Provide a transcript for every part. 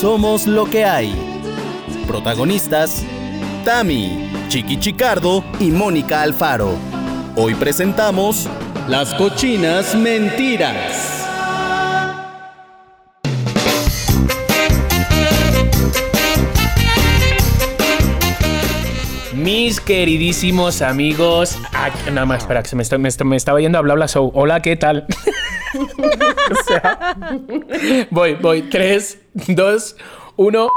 Somos lo que hay. Protagonistas: Tami, Chiqui Chicardo y Mónica Alfaro. Hoy presentamos Las cochinas mentiras. Mis queridísimos amigos. Nada más, espera, que se me, estaba yendo a hablar la show. Hola, ¿qué tal? voy, voy. Tres, dos, uno.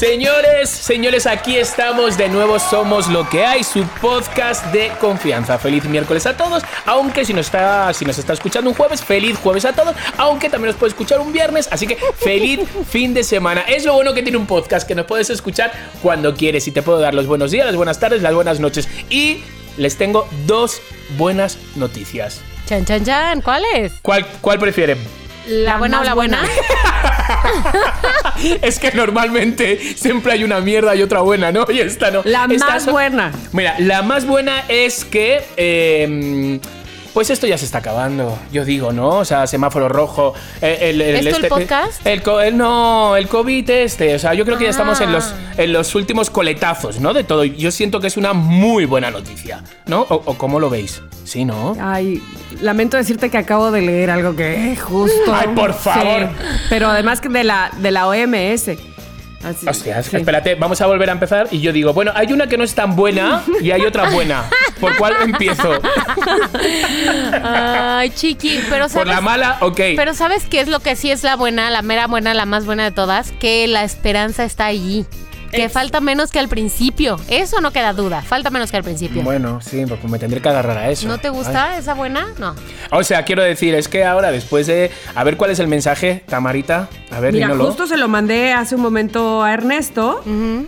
Señores, señores, aquí estamos de nuevo. Somos lo que hay, su podcast de confianza. Feliz miércoles a todos. Aunque si nos está, si nos está escuchando un jueves, feliz jueves a todos. Aunque también nos puede escuchar un viernes. Así que feliz fin de semana. Es lo bueno que tiene un podcast, que nos puedes escuchar cuando quieres. Y te puedo dar los buenos días, las buenas tardes, las buenas noches. Y les tengo dos buenas noticias. Chan, chan, chan. ¿Cuál es? ¿Cuál, cuál prefieren? ¿La buena o la buena? es que normalmente siempre hay una mierda y otra buena, ¿no? Y esta no. La Esta más so- buena. Mira, la más buena es que. eh, pues esto ya se está acabando, yo digo, ¿no? O sea, semáforo rojo. eh, El, el- ¿Esto el podcast? El, co- el- no, el COVID este. O sea, yo creo que ya estamos en los, Ah. en los últimos coletazos, ¿no? De todo. Yo siento que es una muy buena noticia, ¿no? ¿O, o cómo lo veis? Sí, ¿no? Ay, lamento decirte que acabo de leer algo que justo. Ay, por favor. pero además que de la, de la OMS. Así, Hostia, sí. espérate, vamos a volver a empezar. Y yo digo, bueno, hay una que no es tan buena y hay otra buena. ¿Por cuál empiezo? Ay, chiqui, pero Por sabes... la mala, ok. Pero ¿sabes qué es lo que sí es la buena, la mera buena, la más buena de todas? Que la esperanza está allí. Que falta menos que al principio. Eso no queda duda. Falta menos que al principio. Bueno, sí, pues me tendré que agarrar a eso. ¿No te gusta esa buena? No. O sea, quiero decir, es que ahora, después de. A ver cuál es el mensaje, Tamarita. A ver, Mira, dínoslo. justo se lo mandé hace un momento a Ernesto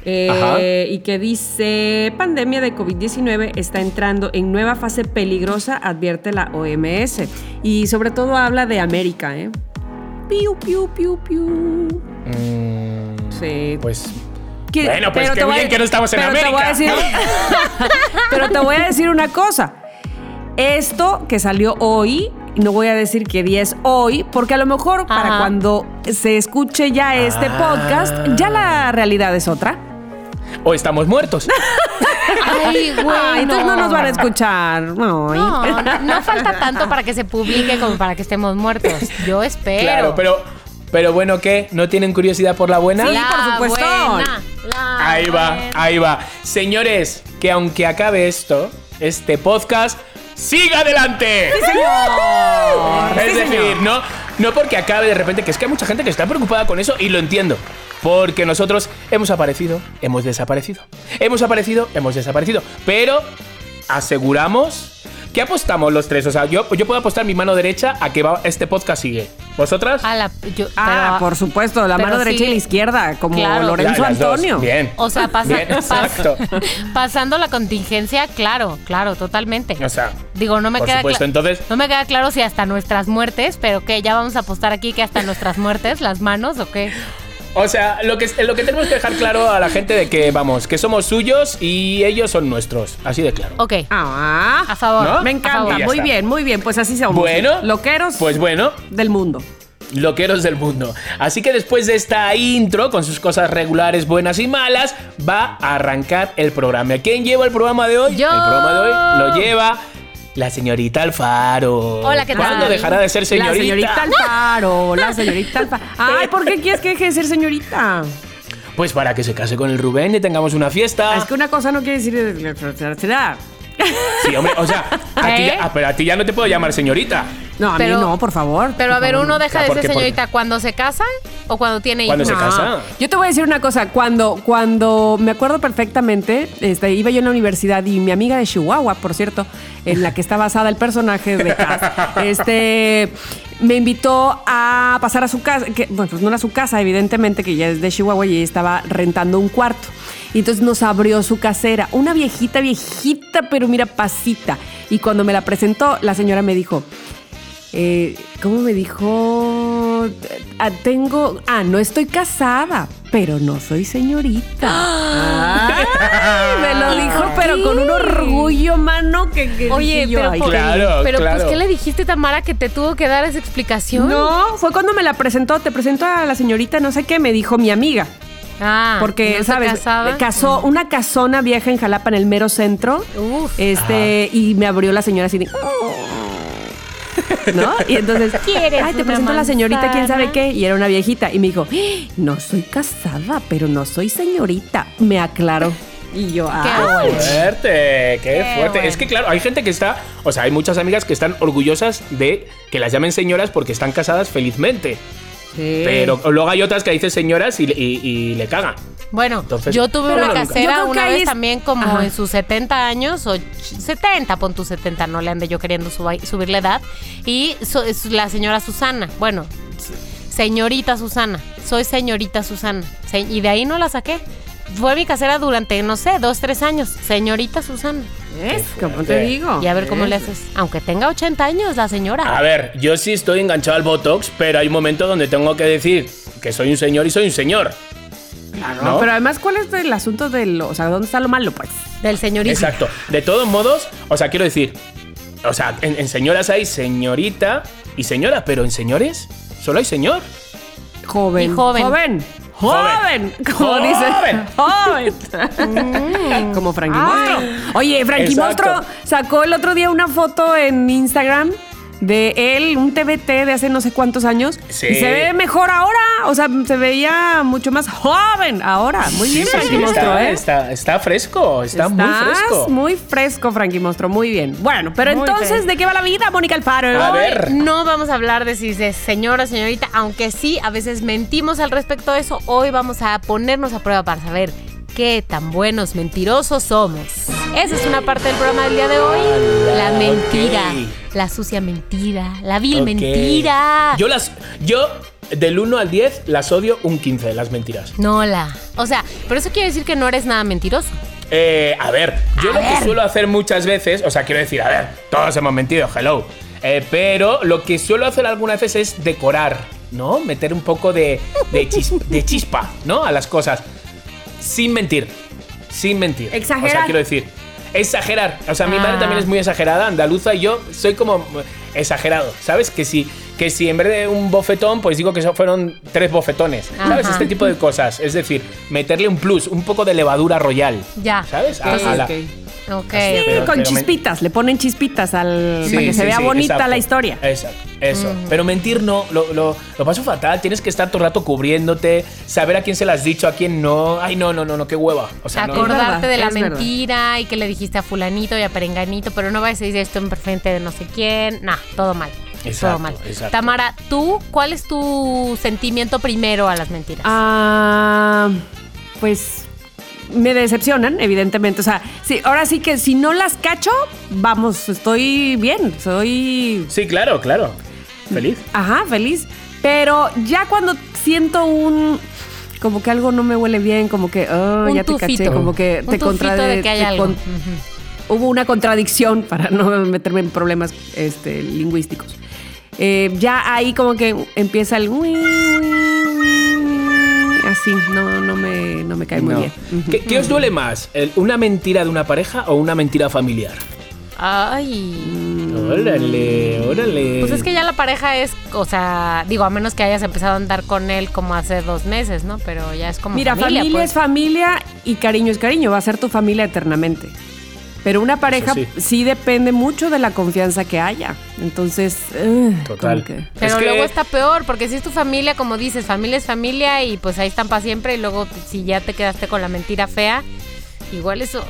eh, Ajá. y que dice, pandemia de COVID-19 está entrando en nueva fase peligrosa, advierte la OMS. Y sobre todo habla de América, ¿eh? Piu, piu, piu, piu. Mm, Sí. pues. Que- Bueno, pues pero qué te voy a- bien que no estamos en pero Te voy a América. decir, pero te voy a decir una cosa. Esto que salió hoy, no voy a decir qué día es hoy, porque a lo mejor para cuando se escuche ya este Ah. podcast, ya la realidad es otra. O estamos muertos. Ay, güey. Ay, entonces no nos van a escuchar. No, no, no falta tanto para que se publique como para que estemos muertos. Yo espero. Claro, pero. Pero bueno, ¿qué? ¿No tienen curiosidad por la buena? Sí. La por supuesto. buena, la Ahí va, buena. ahí va. Señores, que aunque acabe esto, este podcast siga adelante. señor. Es Sí, decir, señor. no, no porque acabe de repente, que es que hay mucha gente que está preocupada con eso y lo entiendo. Porque nosotros hemos aparecido, hemos desaparecido. Hemos aparecido, hemos desaparecido. Pero aseguramos que apostamos los tres. O sea, yo, yo puedo apostar mi mano derecha a que va, este podcast sigue. ¿Vosotras? A la- yo- Ah, pero- por supuesto, la mano derecha sí. y la izquierda, como Claro. Lorenzo La-. Antonio. Bien. O sea, pasa- Bien, pas- exacto. pasando la contingencia, claro, claro, totalmente. O sea, Digo, no me por queda supuesto, entonces- no me queda claro si hasta nuestras muertes, pero que ya vamos a apostar aquí que hasta nuestras muertes, las manos o qué. O sea, lo que, lo que tenemos que dejar claro a la gente de que, vamos, que somos suyos y ellos son nuestros. Así de claro. Ok. Ah, A favor. ¿No? me encanta. Muy está. bien, muy bien. Pues así somos. Bueno. Loqueros Pues bueno, del mundo. loqueros del mundo. Así que después de esta intro, con sus cosas regulares, buenas y malas, va a arrancar el programa. ¿Quién lleva el programa de hoy? Yo. El programa de hoy lo lleva la señorita Alfaro. Hola, ¿qué tal? ¿Cuándo dejará de ser señorita? La señorita Alfaro, la señorita Alfaro. Ay, ¿por qué quieres que deje de ser señorita? Pues para que se case con el Rubén y tengamos una fiesta. Es que una cosa no quiere decir será. Sí, hombre, o sea, a ti, ¿Eh? ya- ah, pero a ti ya no te puedo llamar señorita. No, a Pero- mí no, por favor. Pero a ver, favor, uno no. deja Ah, de ¿por ser señorita cuando se casa o cuando tiene Cuando hijos. se casa. Ah, Yo te voy a decir una cosa, cuando, cuando me acuerdo perfectamente, este, iba yo en la universidad y mi amiga de Chihuahua, por cierto, en la que está basada el personaje de Cass, este, me invitó a pasar a su casa, que, bueno, pues no era su casa, evidentemente, que ya es de Chihuahua y ella estaba rentando un cuarto. Y entonces nos abrió su casera, una viejita, viejita, pero mira, pasita. Y cuando me la presentó, la señora me dijo, eh, ¿cómo me dijo? eh, ah, tengo, ah, no estoy casada, pero no soy señorita. Ay, me lo dijo, pero con un orgullo, mano, que, que Oye, dije yo, pero, ay, por- Claro, pero claro. pues, ¿qué le dijiste, Tamara, que te tuvo que dar esa explicación? No, fue cuando me la presentó, te presento a la señorita, no sé qué, me dijo mi amiga. Ah, Porque, ¿no está ¿sabes? casada? Casó una casona vieja en Jalapa, en el mero centro. Uf. Este, y me abrió la señora así de. ¿No? Y entonces, ¿Quieres ay, te presento a la señorita, quién sabe qué. Y era una viejita. Y me dijo, "Ah, no soy casada, pero no soy señorita. Me aclaró. Y yo, ah, bueno. Fuerte, qué, Qué fuerte. bueno. Es que claro, hay gente que está, o sea, hay muchas amigas que están orgullosas de que las llamen señoras porque están casadas felizmente. sí. Pero luego hay otras que dicen señoras y, y- y le cagan. Bueno, Entonces, yo tuve una casera una vez es- también como Ajá. en sus 70 años, o ch- 70, pon tu 70, no le ande yo queriendo suba- subir la edad. Y so- es la señora Susana, bueno, señorita Susana, soy señorita Susana. Se- y de ahí no la saqué. Fue mi casera durante, no sé, dos, tres años. Señorita Susana. ¿Ves? Como te digo. Y a ver cómo le haces. Aunque tenga 80 años, la señora. A ver, yo sí estoy enganchado al Botox, pero hay un momento donde tengo que decir que soy un señor y soy un señor. Claro, ¿no? Pero además, ¿cuál es el asunto del, o sea, dónde está lo malo, pues? Del señorita. Exacto. De todos modos, o sea, quiero decir, o sea, en, en señoras hay señorita y señora, pero en señores solo hay señor. Joven. Y joven. Joven. Joven. Como Joven. dice. Joven. Como Frankie Monstro. Oye, Frankie. Monstro sacó el otro día una foto en Instagram de él, un TBT de hace no sé cuántos años. Sí. Y se ve mejor ahora. O sea, se veía mucho más joven ahora. Muy bien, Sí, Frankie sí, está, ¿eh? está, está fresco, está muy fresco. muy fresco, Frankie Monstro. Muy bien. Bueno, pero Muy entonces, fresco. ¿de qué va la vida, Mónica Alfaro? A ver. No vamos a hablar de si es señora o señorita, aunque sí, a veces mentimos al respecto de eso. Hoy vamos a ponernos a prueba para saber qué tan buenos mentirosos somos. Esa es una parte del programa del día de hoy. La mentira, la sucia mentira, la vil mentira. Yo las. Yo, del 1 al 10, las odio un 15, las mentiras. No la. O sea, pero eso quiere decir que no eres nada mentiroso. Eh, a ver, yo A lo ver. que suelo hacer muchas veces, o sea, quiero decir, a ver, todos hemos mentido, hello. Eh, pero lo que suelo hacer algunas veces es decorar, ¿no? Meter un poco de, de, chis- de chispa, ¿no? A las cosas. Sin mentir. Sin mentir. O Exagerar. sea, quiero decir. Exagerar. O sea, mi madre Ah. también es muy exagerada, andaluza, y yo soy como exagerado, ¿sabes? Que si, que si en vez de un bofetón, pues digo que eso fueron tres bofetones, ¿sabes? Este tipo de cosas. Es decir, meterle un plus, un poco de levadura royal. Ya. ¿Sabes? A- a la- Ok. Ok. Sí, Pero- con pero me- chispitas, le ponen chispitas al, Sí, para que sí, se vea sí, bonita exacto. la historia. Exacto, eso. Pero mentir no, lo, lo, lo paso fatal. Tienes que estar todo el rato cubriéndote, saber a quién se las has dicho, a quién no. Ay, no, no, no, no, qué hueva. O sea, no, acordarte de la verdad. mentira y que le dijiste a fulanito y a perenganito, pero no vayas a decir esto en frente de no sé quién. Nah, todo mal. Exacto, todo mal. exacto. Tamara, ¿tú cuál es tu sentimiento primero a las mentiras? Ah, pues me decepcionan, evidentemente. O sea, sí, ahora sí que si no las cacho, vamos, estoy bien, soy, Sí, claro, claro. Feliz. ajá, feliz. Pero ya cuando siento un, como que algo no me huele bien, como que, oh, Un ya te tufito. caché, como que Un te tufito contrade- de que hay te algo. con- Ujú. hubo una contradicción para no meterme en problemas este, lingüísticos. Eh, ya ahí como que empieza el así, no, no, me, no me cae muy No. bien. ¿Qué, qué os duele más? ¿El- ¿Una mentira de una pareja o una mentira familiar? Ay. Órale, órale. Pues es que ya la pareja es, o sea, digo, a menos que hayas empezado a andar con él como hace dos meses, ¿no? Pero ya es como Mira, familia, familia, pues. es familia y cariño es cariño, va a ser tu familia eternamente. Pero una pareja sí. sí. depende mucho de la confianza que haya. Entonces, ugh, Total. que- Pero Es que- luego está peor, porque si es tu familia, como dices, familia es familia y pues ahí están para siempre y luego si ya te quedaste con la mentira fea, igual eso...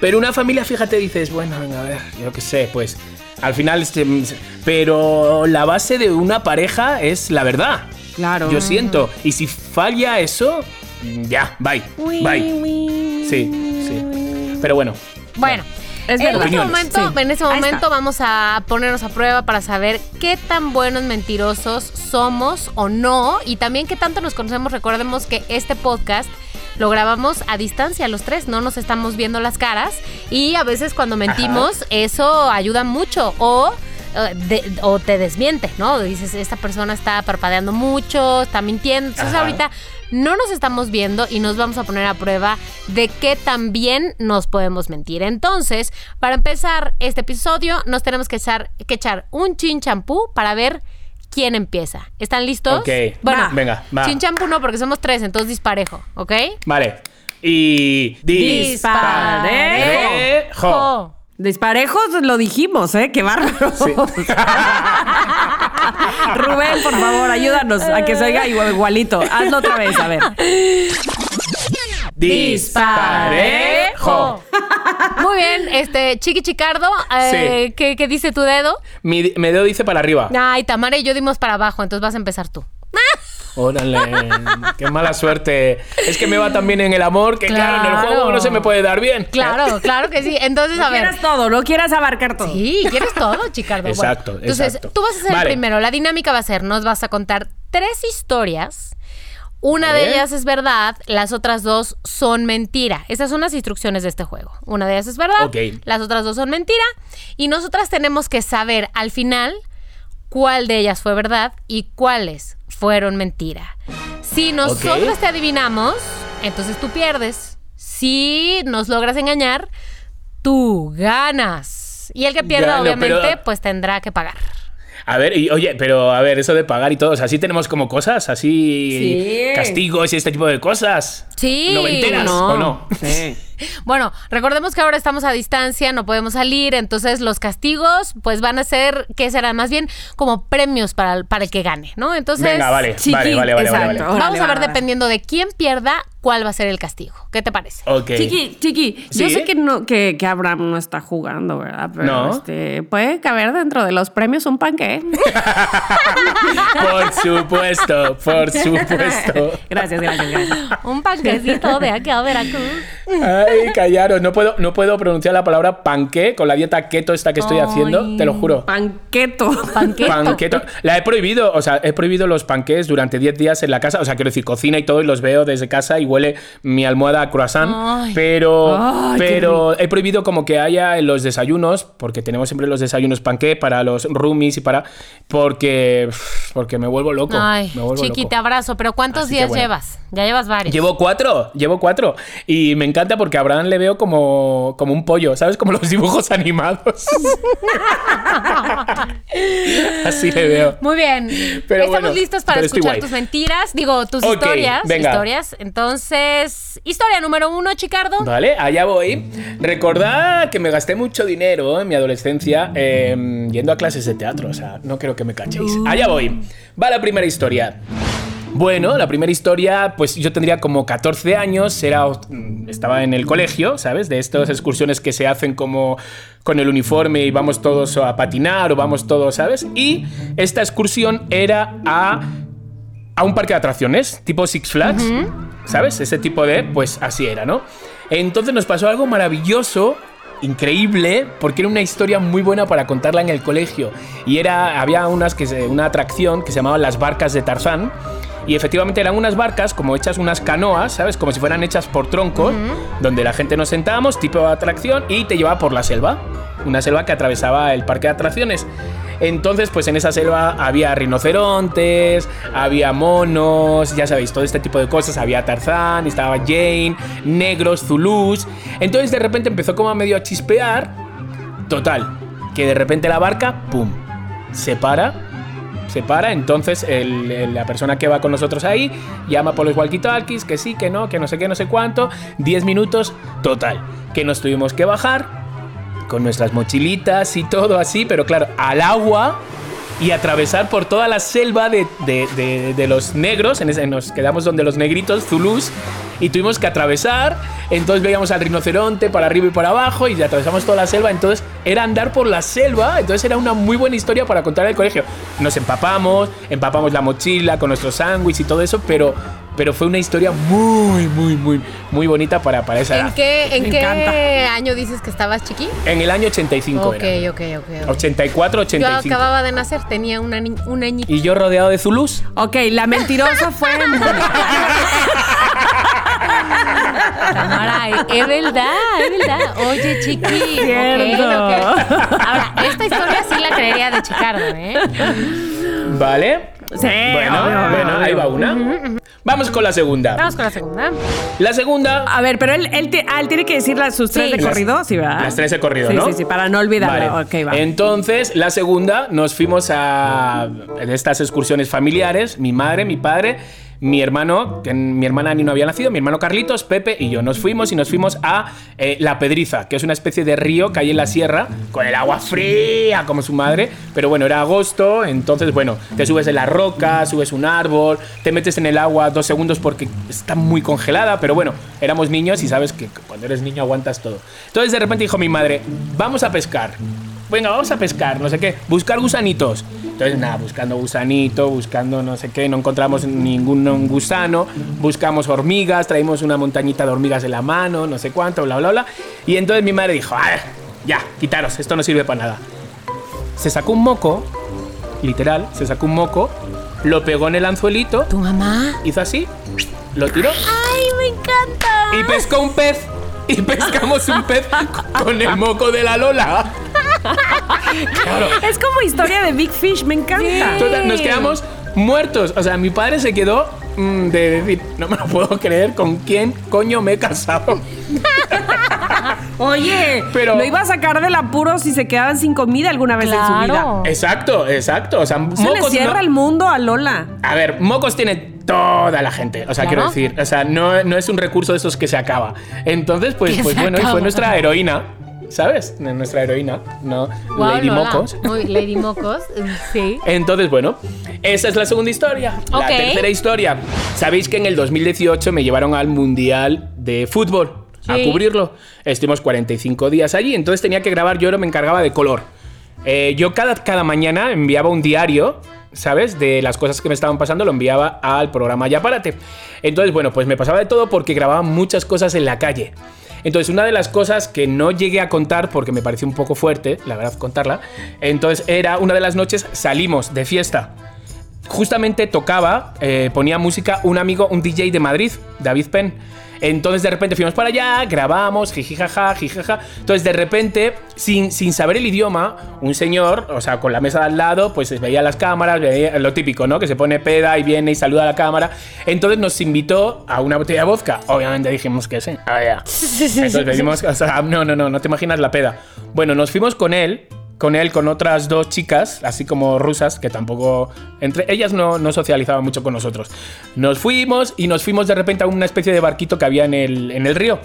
Pero una familia, fíjate, dices, bueno, venga, a ver, yo qué sé, pues al final, este, pero la base de una pareja es la verdad. Claro. Yo siento. Y si falla eso, ya, bye. Bye. Sí, sí. Pero bueno. Bueno, Es en este momento, sí. en este momento vamos a ponernos a prueba para saber qué tan buenos mentirosos somos o no y también qué tanto nos conocemos. Recordemos que este podcast lo grabamos a distancia los tres, no nos estamos viendo las caras y a veces cuando mentimos eso ayuda mucho o eh, de- o te desmiente, ¿no? Dices, esta persona está parpadeando mucho, está mintiendo. Entonces Ajá. ahorita no nos estamos viendo y nos vamos a poner a prueba de qué tan bien nos podemos mentir. Entonces, para empezar este episodio, nos tenemos que echar, que echar un chin champú para ver quién empieza. ¿Están listos? Ok. Bueno, Venga, va. Chin champú no, porque somos tres, entonces disparejo, ¿ok? Vale. Y. Disparejo. Disparejos lo dijimos, ¿eh? Qué bárbaro. Rubén, por favor, ayúdanos a que se oiga igual- igualito. Hazlo otra vez, a ver. Disparejo. Muy bien, este, Chiqui Chicardo, eh, Sí. ¿qué, qué dice tu dedo? Mi, mi dedo dice para arriba. Ay, Tamara y yo dimos para abajo, entonces vas a empezar tú. Órale, qué mala suerte. Es que me va tan bien en el amor que, claro, en el juego no se me puede dar bien. Claro, claro que sí. Entonces, a No ver. quieras todo, no quieras abarcar todo. Sí, quieres todo, Chicardo. Bueno, Exacto, entonces, exacto. tú vas a ser Vale. el primero. La dinámica va a ser, nos vas a contar tres historias. Una de ellas es verdad, las otras dos son mentira. Esas son las instrucciones de este juego. Una de ellas es verdad, Ok. las otras dos son mentira. Y nosotras tenemos que saber al final cuál de ellas fue verdad y cuáles fueron mentira. Si nosotros te adivinamos, entonces tú pierdes. Si nos logras engañar, tú ganas. Y el que pierda, Gano, obviamente, pero- pues tendrá que pagar. A ver, y, oye, pero a ver, eso de pagar y todo, o sea, así tenemos como cosas, así Sí. castigos y este tipo de cosas. Sí, ¿Noventeras no. o no? Sí. Bueno, recordemos que ahora estamos a distancia, no podemos salir, entonces los castigos pues van a ser, ¿qué serán? Más bien como premios para el, para el que gane, ¿no? Entonces, Venga, vale, chiqui, vale, vale, vale, vale, exacto. vale. vamos a ver dependiendo de quién pierda, cuál va a ser el castigo. ¿Qué te parece? Ok. Chiqui, chiqui, yo sé que no, que, que Abraham no está jugando, ¿verdad? Pero No. este, puede caber dentro de los premios un panque. Por supuesto, por supuesto. gracias, gracias, gracias. Un panquecito de aquí a Veracruz. Ay, callaros, no puedo, no puedo pronunciar la palabra panqué con la dieta keto esta que estoy Ay. haciendo, te lo juro. Panqueto. Panqueto. Panqueto. La he prohibido, o sea, he prohibido los panqués durante 10 días en la casa. O sea, quiero decir, cocina y todo, y los veo desde casa y huele mi almohada a croissant. Ay. Pero, Ay, pero he prohibido como que haya en los desayunos, porque tenemos siempre los desayunos panqué para los roomies y para. Porque. Porque me vuelvo loco. Ay, me vuelvo chiqui, loco. te abrazo, pero ¿cuántos Así días bueno. llevas? Ya llevas varios. Llevo cuatro, llevo cuatro. Y me encanta porque a Abraham le veo como, como un pollo, ¿sabes? Como los dibujos animados. Así le veo. Muy bien. Pero Estamos bueno, listos para escuchar tus mentiras, digo, tus historias. venga. Historias. Entonces, historia número uno, Chicardo. Vale, allá voy. Recordad que me gasté mucho dinero en mi adolescencia eh, yendo a clases de teatro. O sea, no creo que me cachéis. Allá voy. Va la primera historia. Bueno, la primera historia, pues yo tendría como 14 años, era, mm, estaba en el colegio, ¿sabes? De estas excursiones que se hacen como con el uniforme y vamos todos a patinar o vamos todos, ¿sabes? Y esta excursión era a, a un parque de atracciones, tipo Six Flags, ¿sabes? Ese tipo de, pues así era, ¿no? Entonces nos pasó algo maravilloso increíble porque era una historia muy buena para contarla en el colegio y era había unas que se- una atracción que se llamaban las barcas de Tarzán y efectivamente eran unas barcas como hechas unas canoas, ¿sabes? Como si fueran hechas por troncos, donde la gente nos sentábamos, tipo de atracción, y te llevaba por la selva. Una selva que atravesaba el parque de atracciones. Entonces, pues en esa selva había rinocerontes, había monos, ya sabéis, todo este tipo de cosas. Había Tarzán, estaba Jane, negros, zulús. Entonces de repente empezó como a medio a chispear. Total, que de repente la barca, ¡pum! Se para se para, entonces la persona que va con nosotros ahí llama por los walkie-talkies, que sí, que no, que no sé qué, no sé cuánto, 10 minutos, total, que nos tuvimos que bajar con nuestras mochilitas y todo así, pero claro, al agua y atravesar por toda la selva de, de- de- de los negros, en ese- nos quedamos donde los negritos, Zulús, y tuvimos que atravesar, entonces veíamos al rinoceronte para arriba y para abajo y atravesamos toda la selva, entonces era andar por la selva, entonces era una muy buena historia para contar en el colegio. Nos empapamos, empapamos la mochila con nuestros sándwiches y todo eso, pero, pero fue una historia muy, muy, muy, muy bonita para, para esa ¿En edad. qué, en Me qué encanta. año dices que estabas chiqui? En el año 85 Ok, era. ok, ok. ok. 84, Yo 85. acababa de nacer, tenía una ni- un añito. Y yo rodeado de Zulús. Ok, la mentirosa fue. Tamara, es verdad, es verdad. Oye, chiqui. cierto. ok, ok. Ahora, esta historia sí la creería de Chicardo, ¿eh? ¿Vale? Sí, Bueno, obvio, bueno, obvio. ahí va una. Vamos con la segunda. Vamos con la segunda. La segunda. A ver, pero él, él, te- ah, él tiene que decir las, sus tres Sí. de corrido, ¿sí, verdad? Las tres de corrido, sí, ¿no? Sí, sí, para no olvidarlo. Vale. Ok, va. Entonces, la segunda, nos fuimos a estas excursiones familiares, mi madre, mi padre, mi hermano, que mi hermana ni no había nacido, mi hermano Carlitos, Pepe y yo. Nos fuimos y nos fuimos a eh, La Pedriza, que es una especie de río que hay en la sierra, con el agua fría como su madre. Pero bueno, era agosto, entonces, bueno, te subes en la roca, subes un árbol, te metes en el agua dos segundos porque está muy congelada, pero bueno, éramos niños y sabes que cuando eres niño aguantas todo. Entonces de repente dijo mi madre, vamos a pescar. Venga, vamos a pescar, no sé qué, buscar gusanitos. Entonces, nada, buscando gusanito, buscando no sé qué, no encontramos ningún gusano, buscamos hormigas, traímos una montañita de hormigas en la mano, no sé cuánto, bla, bla, bla. Y entonces mi madre dijo, a ver, ya, quitaros, esto no sirve para nada. Se sacó un moco, literal, se sacó un moco, lo pegó en el anzuelito, ¿Tu mamá? hizo así, lo tiró ¡Ay, me encanta! y pescó un pez. Y pescamos un pez con el moco de la Lola. Claro. Es como historia de Big Fish, me encanta. Total, nos quedamos muertos. O sea, mi padre se quedó mm, de decir, no me lo puedo creer con quién coño me he casado. Oye, Pero- lo iba a sacar del apuro si se quedaban sin comida alguna vez en su vida. Claro. Exacto, exacto. O sea, Se le mocos cierra no- el mundo a Lola. A ver, mocos tiene toda la gente. O sea, Claro. quiero decir, o sea, no, no es un recurso de esos que se acaba. Entonces, pues, pues bueno, acaba. fue nuestra heroína. ¿Sabes? Nuestra heroína, ¿no? Lady Lola. Mocos. Muy Lady Mocos, sí. Entonces, bueno, esa es la segunda historia. La tercera historia. Sabéis que en el 2018 me llevaron al Mundial de Fútbol a cubrirlo. Estuvimos 45 días allí, entonces tenía que grabar, yo me encargaba de color. Eh, yo cada, cada mañana enviaba un diario, ¿sabes? De las cosas que me estaban pasando, lo enviaba al programa Ya Párate. Entonces, bueno, pues me pasaba de todo porque grababa muchas cosas en la calle. Entonces, una de las cosas que no llegué a contar porque me pareció un poco fuerte, la verdad, contarla, entonces era una de las noches salimos de fiesta. Justamente tocaba, eh, ponía música un amigo, un DJ de Madrid, David Penn. Entonces de repente fuimos para allá, grabamos, jijijaja, jijijaja. Entonces de repente, sin, sin saber el idioma, un señor, o sea, con la mesa de al lado, pues veía las cámaras, veía lo típico, ¿no? Que se pone peda y viene y saluda a la cámara. Entonces nos invitó a una botella de vodka. Obviamente dijimos que sí. Ah, ya. Entonces pedimos, o sea, no, no, no, no te imaginas la peda. Bueno, nos fuimos con él, con él, con otras dos chicas, así como rusas, que tampoco, entre ellas no, no socializaban mucho con nosotros. Nos fuimos y nos fuimos de repente a una especie de barquito que había en el, en el río.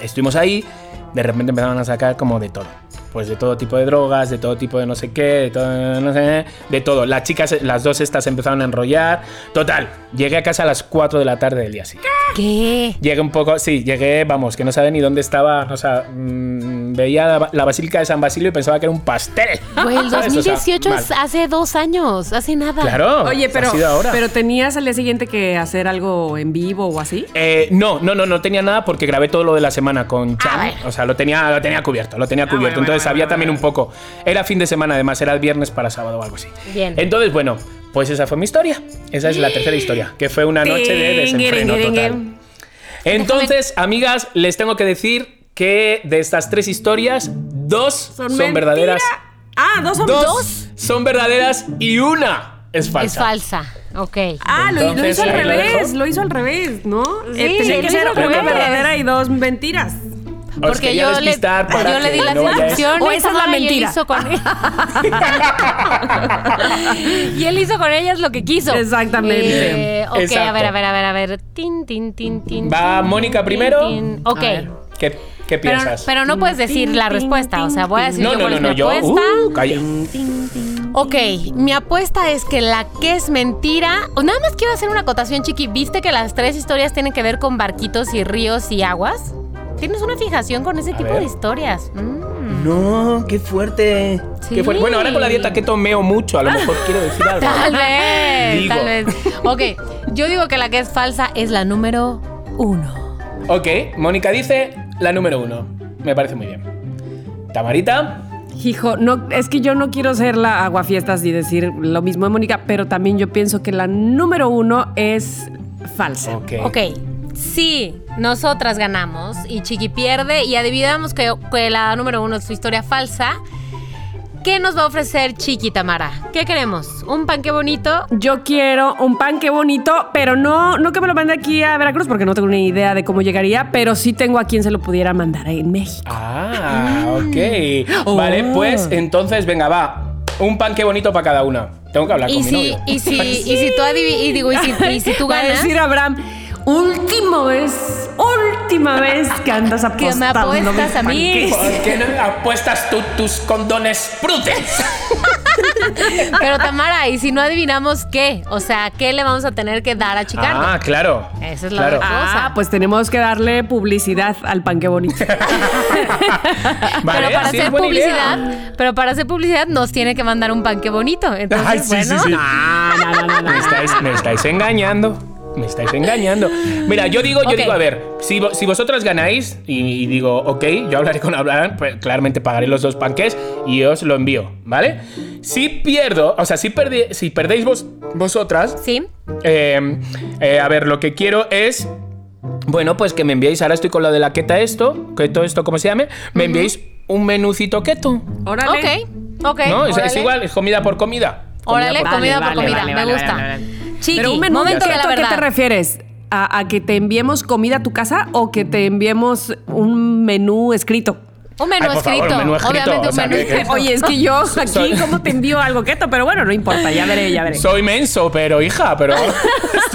Estuvimos ahí, de repente empezaban a sacar como de todo. Pues de todo tipo de drogas, de todo tipo de no sé qué, de todo, no sé, de todo. Las chicas, las dos estas empezaron a enrollar. Total, llegué a casa a las 4 de la tarde del día siguiente. ¿Qué? Llegué un poco, sí, llegué, vamos, que no sabía ni dónde estaba, o sea, mm, veía la, la Basílica de San Basilio y pensaba que era un pastel. Güey, el ¿Sabes? O sea, 2018 es hace dos años, hace nada. Claro. Oye, ha pero, sido ahora. pero tenías al día siguiente que hacer algo en vivo o así. Eh, no, no, no, no tenía nada porque grabé todo lo de la semana con Chan. bueno. O sea, lo tenía, lo tenía cubierto, lo tenía cubierto. bueno, Entonces bueno, también un poco. Era fin de semana, además, era el viernes para sábado o algo así. Bien. Entonces, bueno, pues esa fue mi historia. Esa es la tercera historia, que fue una noche de desenfreno total. Entonces, amigas, les tengo que decir que de estas tres historias, dos son, verdaderas. Ah, dos son Dos, son verdaderas y una es falsa. Es falsa, ok. Ah, lo, hizo al lo revés, lo hizo al revés, ¿no? Sí, Eh, tenía que ser una verdadera y dos mentiras. Porque yo le, para yo le di las no instrucciones. O esa es la ajá, y él mentira. hizo con- y él hizo con ellas lo que quiso. Exactamente. Eh, ok, a ver, a ver, a ver, a ver. Tin, tin, tin, tin. Va tin, Mónica tin, primero. tin. Ok. ¿Qué, piensas? pero no puedes decir la respuesta. O sea, voy a decir no, yo no, no, no, mi yo. apuesta. Uh, calla. Ok, mi apuesta es que la que es mentira. Nada más quiero hacer una acotación, chiqui. ¿Viste que las tres historias tienen que ver con barquitos y ríos y aguas? Tienes una fijación con ese A tipo ver. de historias. Mm. No, qué fuerte. Sí. Qué fuerte. Bueno, ahora con la dieta que tomeo mucho, a lo mejor quiero decir algo. Tal vez, Digo. tal vez. Ok, yo digo que la que es falsa es la número uno. Ok, Mónica dice la número uno. Me parece muy bien. Tamarita. Hijo, no, es que yo no quiero ser la aguafiestas y decir lo mismo de Mónica, pero también yo pienso que la número uno es falsa. Ok. Ok, sí, nosotras ganamos y Chiqui pierde y adivinamos que, que la número uno es su historia falsa. ¿Qué nos va a ofrecer Chiqui Tamara? ¿Qué queremos? ¿Un panque bonito? Yo quiero un pan que bonito, pero no, no que me lo mande aquí a Veracruz porque no tengo ni idea de cómo llegaría, pero sí tengo a quien se lo pudiera mandar en México. Ah, ok. Oh. Vale, pues entonces, venga, va. Un pan que bonito para cada una. Tengo que hablar Y con mi si, novio. y si, y si tú y digo, y si, y si tú Va a ganas, decir Abraham, última vez, última vez que andas Que me apostando. apuestas mis a mí. ¿Por qué no apuestas tú tus condones prudentes? pero Tamara, y si no adivinamos qué, o sea, ¿qué le vamos a tener que dar a Chicardo? Ah, claro. Esa es la claro. verdad. Ah, cosa. pues tenemos que darle publicidad al pan que bonito. Vale, pero para hacer publicidad, idea. pero para hacer publicidad nos tiene que mandar un panque bonito. Entonces, Ay, sí, bueno, sí, sí. No, no, no, no, no. Me estáis, me estáis engañando. Me estáis engañando. Mira, yo digo, yo digo, a ver, si, si vosotras ganáis y, y digo, ok, yo hablaré con Abraham, pues claramente pagaré los dos panques y os lo envío, ¿vale? Si pierdo, o sea, si, perdi- si perdéis vos, vosotras, sí. eh, eh, a ver, lo que quiero es. Bueno, pues que me enviéis. Ahora estoy con lo de la queta esto. Keto esto, ¿cómo se llame? Me enviéis un menucito keto. Órale. Ok, ok. ¿No? Es, igual, es comida por comida. Órale, por comida Vale, por vale, comida. vale, me vale, gusta. Chiqui, Pero un menú momento la ¿a qué te refieres? ¿A, a que te enviemos comida a tu casa o que te enviemos un menú escrito? Un menú Ay, por favor, escrito. un menú escrito, Obviamente o un menú escrito. Oye, es que yo aquí, Soy- ¿cómo te envío algo keto? Pero bueno, no importa, ya veré, ya veré. Soy menso, pero hija, pero.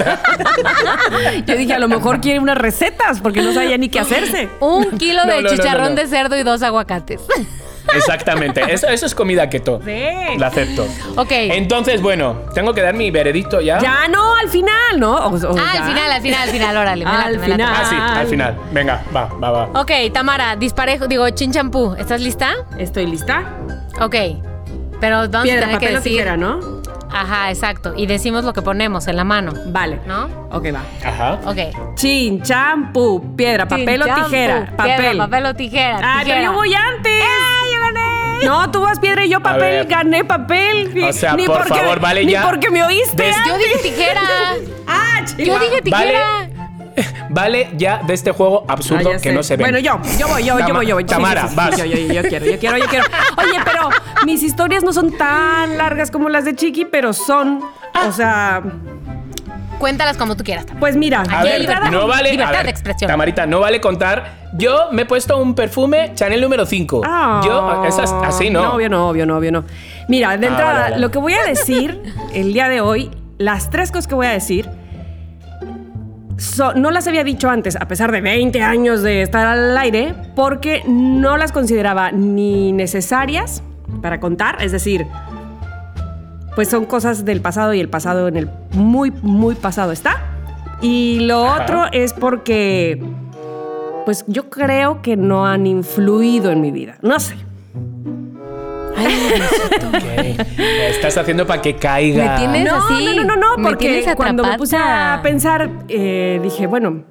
Yo dije, a lo mejor quiere unas recetas porque no sabía ni qué hacerse. Un kilo No, de no, no, chicharrón no, no. de cerdo y dos aguacates. Exactamente. Eso, eso es comida keto. Sí. La acepto. ok. Entonces, bueno, tengo que dar mi veredicto ya. Ya no, al final, ¿no? O- o ah, ya. al final, al final, al final, órale. me late, Al me late. final. Ah, sí, al final. Venga, va, va, va. Ok, Tamara, disparejo, digo, chinchampú. ¿Estás lista? Estoy lista. Ok. Pero vamos Piedra, tener que papel o decir. tijera, ¿no? Ajá, exacto. Y decimos lo que ponemos en la mano. Vale. ¿No? Ok, va. Ajá. Ok. Chin, champú, piedra, papel o tijera. Papel. Piedra, papel o tijera. Ah, pero tijera. yo voy antes. No, tú vas piedra y yo papel. Gané papel. O sea, Ni por porque- favor, vale ni ya. porque me oíste. Des- Yo dije tijera. Ah, chica. Yo dije tijera. Vale ya de este juego absurdo Ah, que no se ve. Bueno, yo, yo voy, yo, yo voy, yo voy. Tamara, Sí, sí, sí, vas. Yo, yo, yo, yo quiero, yo quiero, yo quiero. Oye, pero mis historias no son tan largas como las de Chiqui, pero son, o sea, Cuéntalas como tú quieras. Tamara. pues mira, A Aquí ver, hay libertad- no vale. a libertad ver, de expresión. Tamarita, no vale contar. Yo me he puesto un perfume Chanel número 5. Ah, Yo, así no. No, obvio no, obvio no, obvio no. Mira, de Ah, entrada, vale, vale. lo que voy a decir el día de hoy, las tres cosas que voy a decir, so- no las había dicho antes, a pesar de 20 años de estar al aire, porque no las consideraba ni necesarias para contar, es decir, pues son cosas del pasado y el pasado en el muy, muy pasado está. Y lo Ajá. otro es porque, pues yo creo que no han influido en mi vida. No sé. Ok. Estás haciendo para que caiga. Me tienes- No, así, no, no, no, no, me porque cuando me puse a pensar, eh, dije, bueno,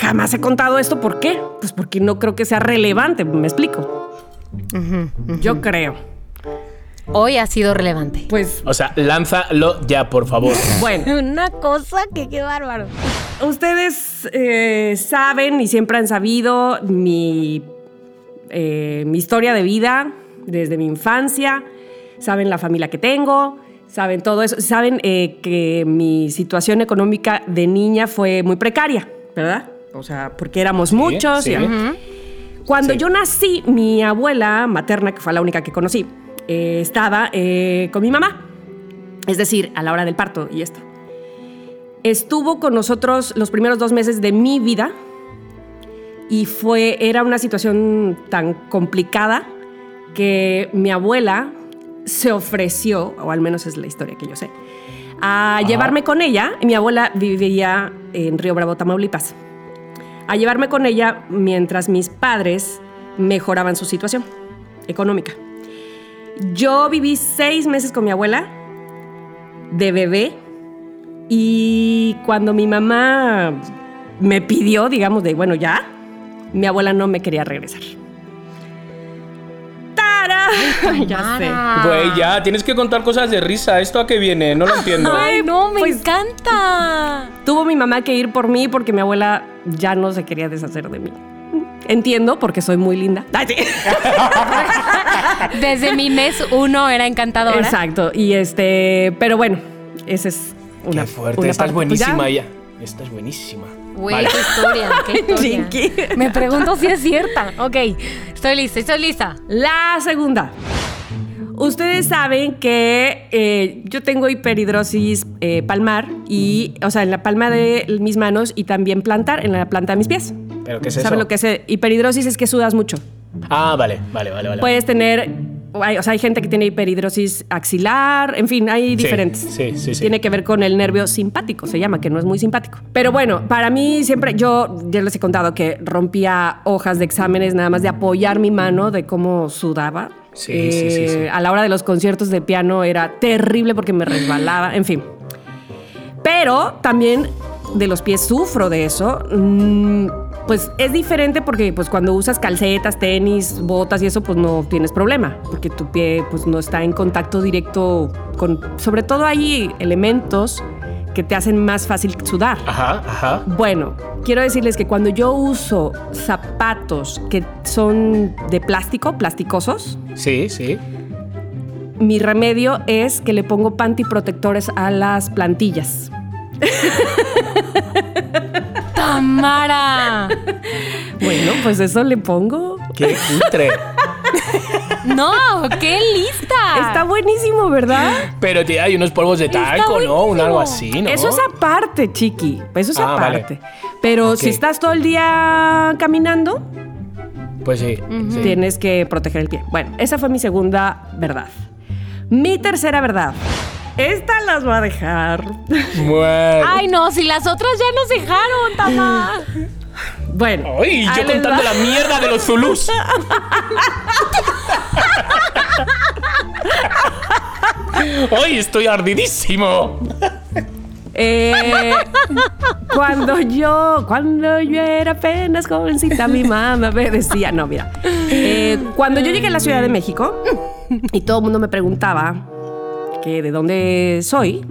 jamás he contado esto, ¿por qué? Pues porque no creo que sea relevante, me explico. Yo creo. Hoy ha sido relevante. Pues, O sea, lánzalo ya, por favor. bueno, Una cosa que qué bárbaro. ustedes eh, saben y siempre han sabido mi, eh, mi historia de vida desde mi infancia, saben la familia que tengo, saben todo eso, saben eh, que mi situación económica de niña fue muy precaria, ¿verdad? O sea, porque éramos muchos. sí. y- Ujú. Cuando Sí. yo nací, mi abuela materna, que fue la única que conocí, eh, estaba eh, con mi mamá. Es decir, a la hora del parto y esto. Estuvo con nosotros los primeros dos meses de mi vida y fue, era una situación tan complicada que mi abuela se ofreció, o al menos es la historia que yo sé, a llevarme con ella. Mi abuela vivía en Río Bravo, Tamaulipas. A llevarme con ella mientras mis padres mejoraban su situación económica. Yo viví seis meses con mi abuela de bebé y cuando mi mamá me pidió, digamos, de bueno, ya, mi abuela no me quería regresar. ¡Tara! ya sé. Güey, ya, tienes que contar cosas de risa. ¿Esto a qué viene? No lo entiendo. Ay, no, me Pues- encanta. Tuvo mi mamá que ir por mí porque mi abuela ya no se quería deshacer de mí. Entiendo porque soy muy linda. Ay, sí. Desde mi mes uno era encantadora. Exacto. Y este, pero bueno, esa es una Qué fuerte. una Estás parte. buenísima Pues ella. Estás buenísima. Güey, Vale. qué historia, qué historia. Me pregunto si es cierta. Ok, estoy lista, estoy lista. La segunda. Ustedes saben que eh, yo tengo hiperhidrosis eh, palmar y, o sea, en la palma de mis manos y también plantar en la planta de mis pies. ¿Pero qué es eso? ¿Saben lo que es eh, hiperhidrosis? Es que sudas mucho. Ah, vale, vale, vale. vale. Puedes tener, o sea, hay gente que tiene hiperhidrosis axilar, en fin, hay diferentes. sí, sí, sí. Tiene que ver con el nervio simpático, se llama, que no es muy simpático. Pero bueno, para mí siempre, yo ya les he contado que rompía hojas de exámenes nada más de apoyar mi mano de cómo sudaba. Sí, sí, sí, sí. A la hora de los conciertos de piano era terrible porque me resbalaba, en fin. Pero también de los pies sufro de eso. Mm, Pues es diferente porque pues cuando usas calcetas, tenis, botas y eso pues no tienes problema porque tu pie pues no está en contacto directo con sobre todo hay elementos que te hacen más fácil sudar. Ajá, ajá. Bueno, quiero decirles que cuando yo uso zapatos que son de plástico, plasticosos, Sí, sí. mi remedio es que le pongo panty protectores a las plantillas. ¡Tamara! Bueno, pues eso le pongo. Qué cutre. No, qué lista. Está buenísimo, ¿verdad? Pero tía, hay unos polvos de talco, ¿no? Un algo así, ¿no? Eso es aparte, chiqui. Eso es Ah, vale. aparte. Pero si estás todo el día caminando, Pues sí. sí. tienes que proteger el pie. Bueno, esa fue mi segunda verdad. Mi tercera verdad. Esta las va a dejar. Bueno. Ay, no, si las otras ya nos dejaron, Tamara. Bueno. Ay, yo contando va. la mierda de los Zulus. Ay, estoy ardidísimo. Eh, cuando yo, cuando yo era apenas jovencita, mi mamá me decía, no, mira, eh, cuando yo llegué a la Ciudad de México y todo el mundo me preguntaba que de dónde soy,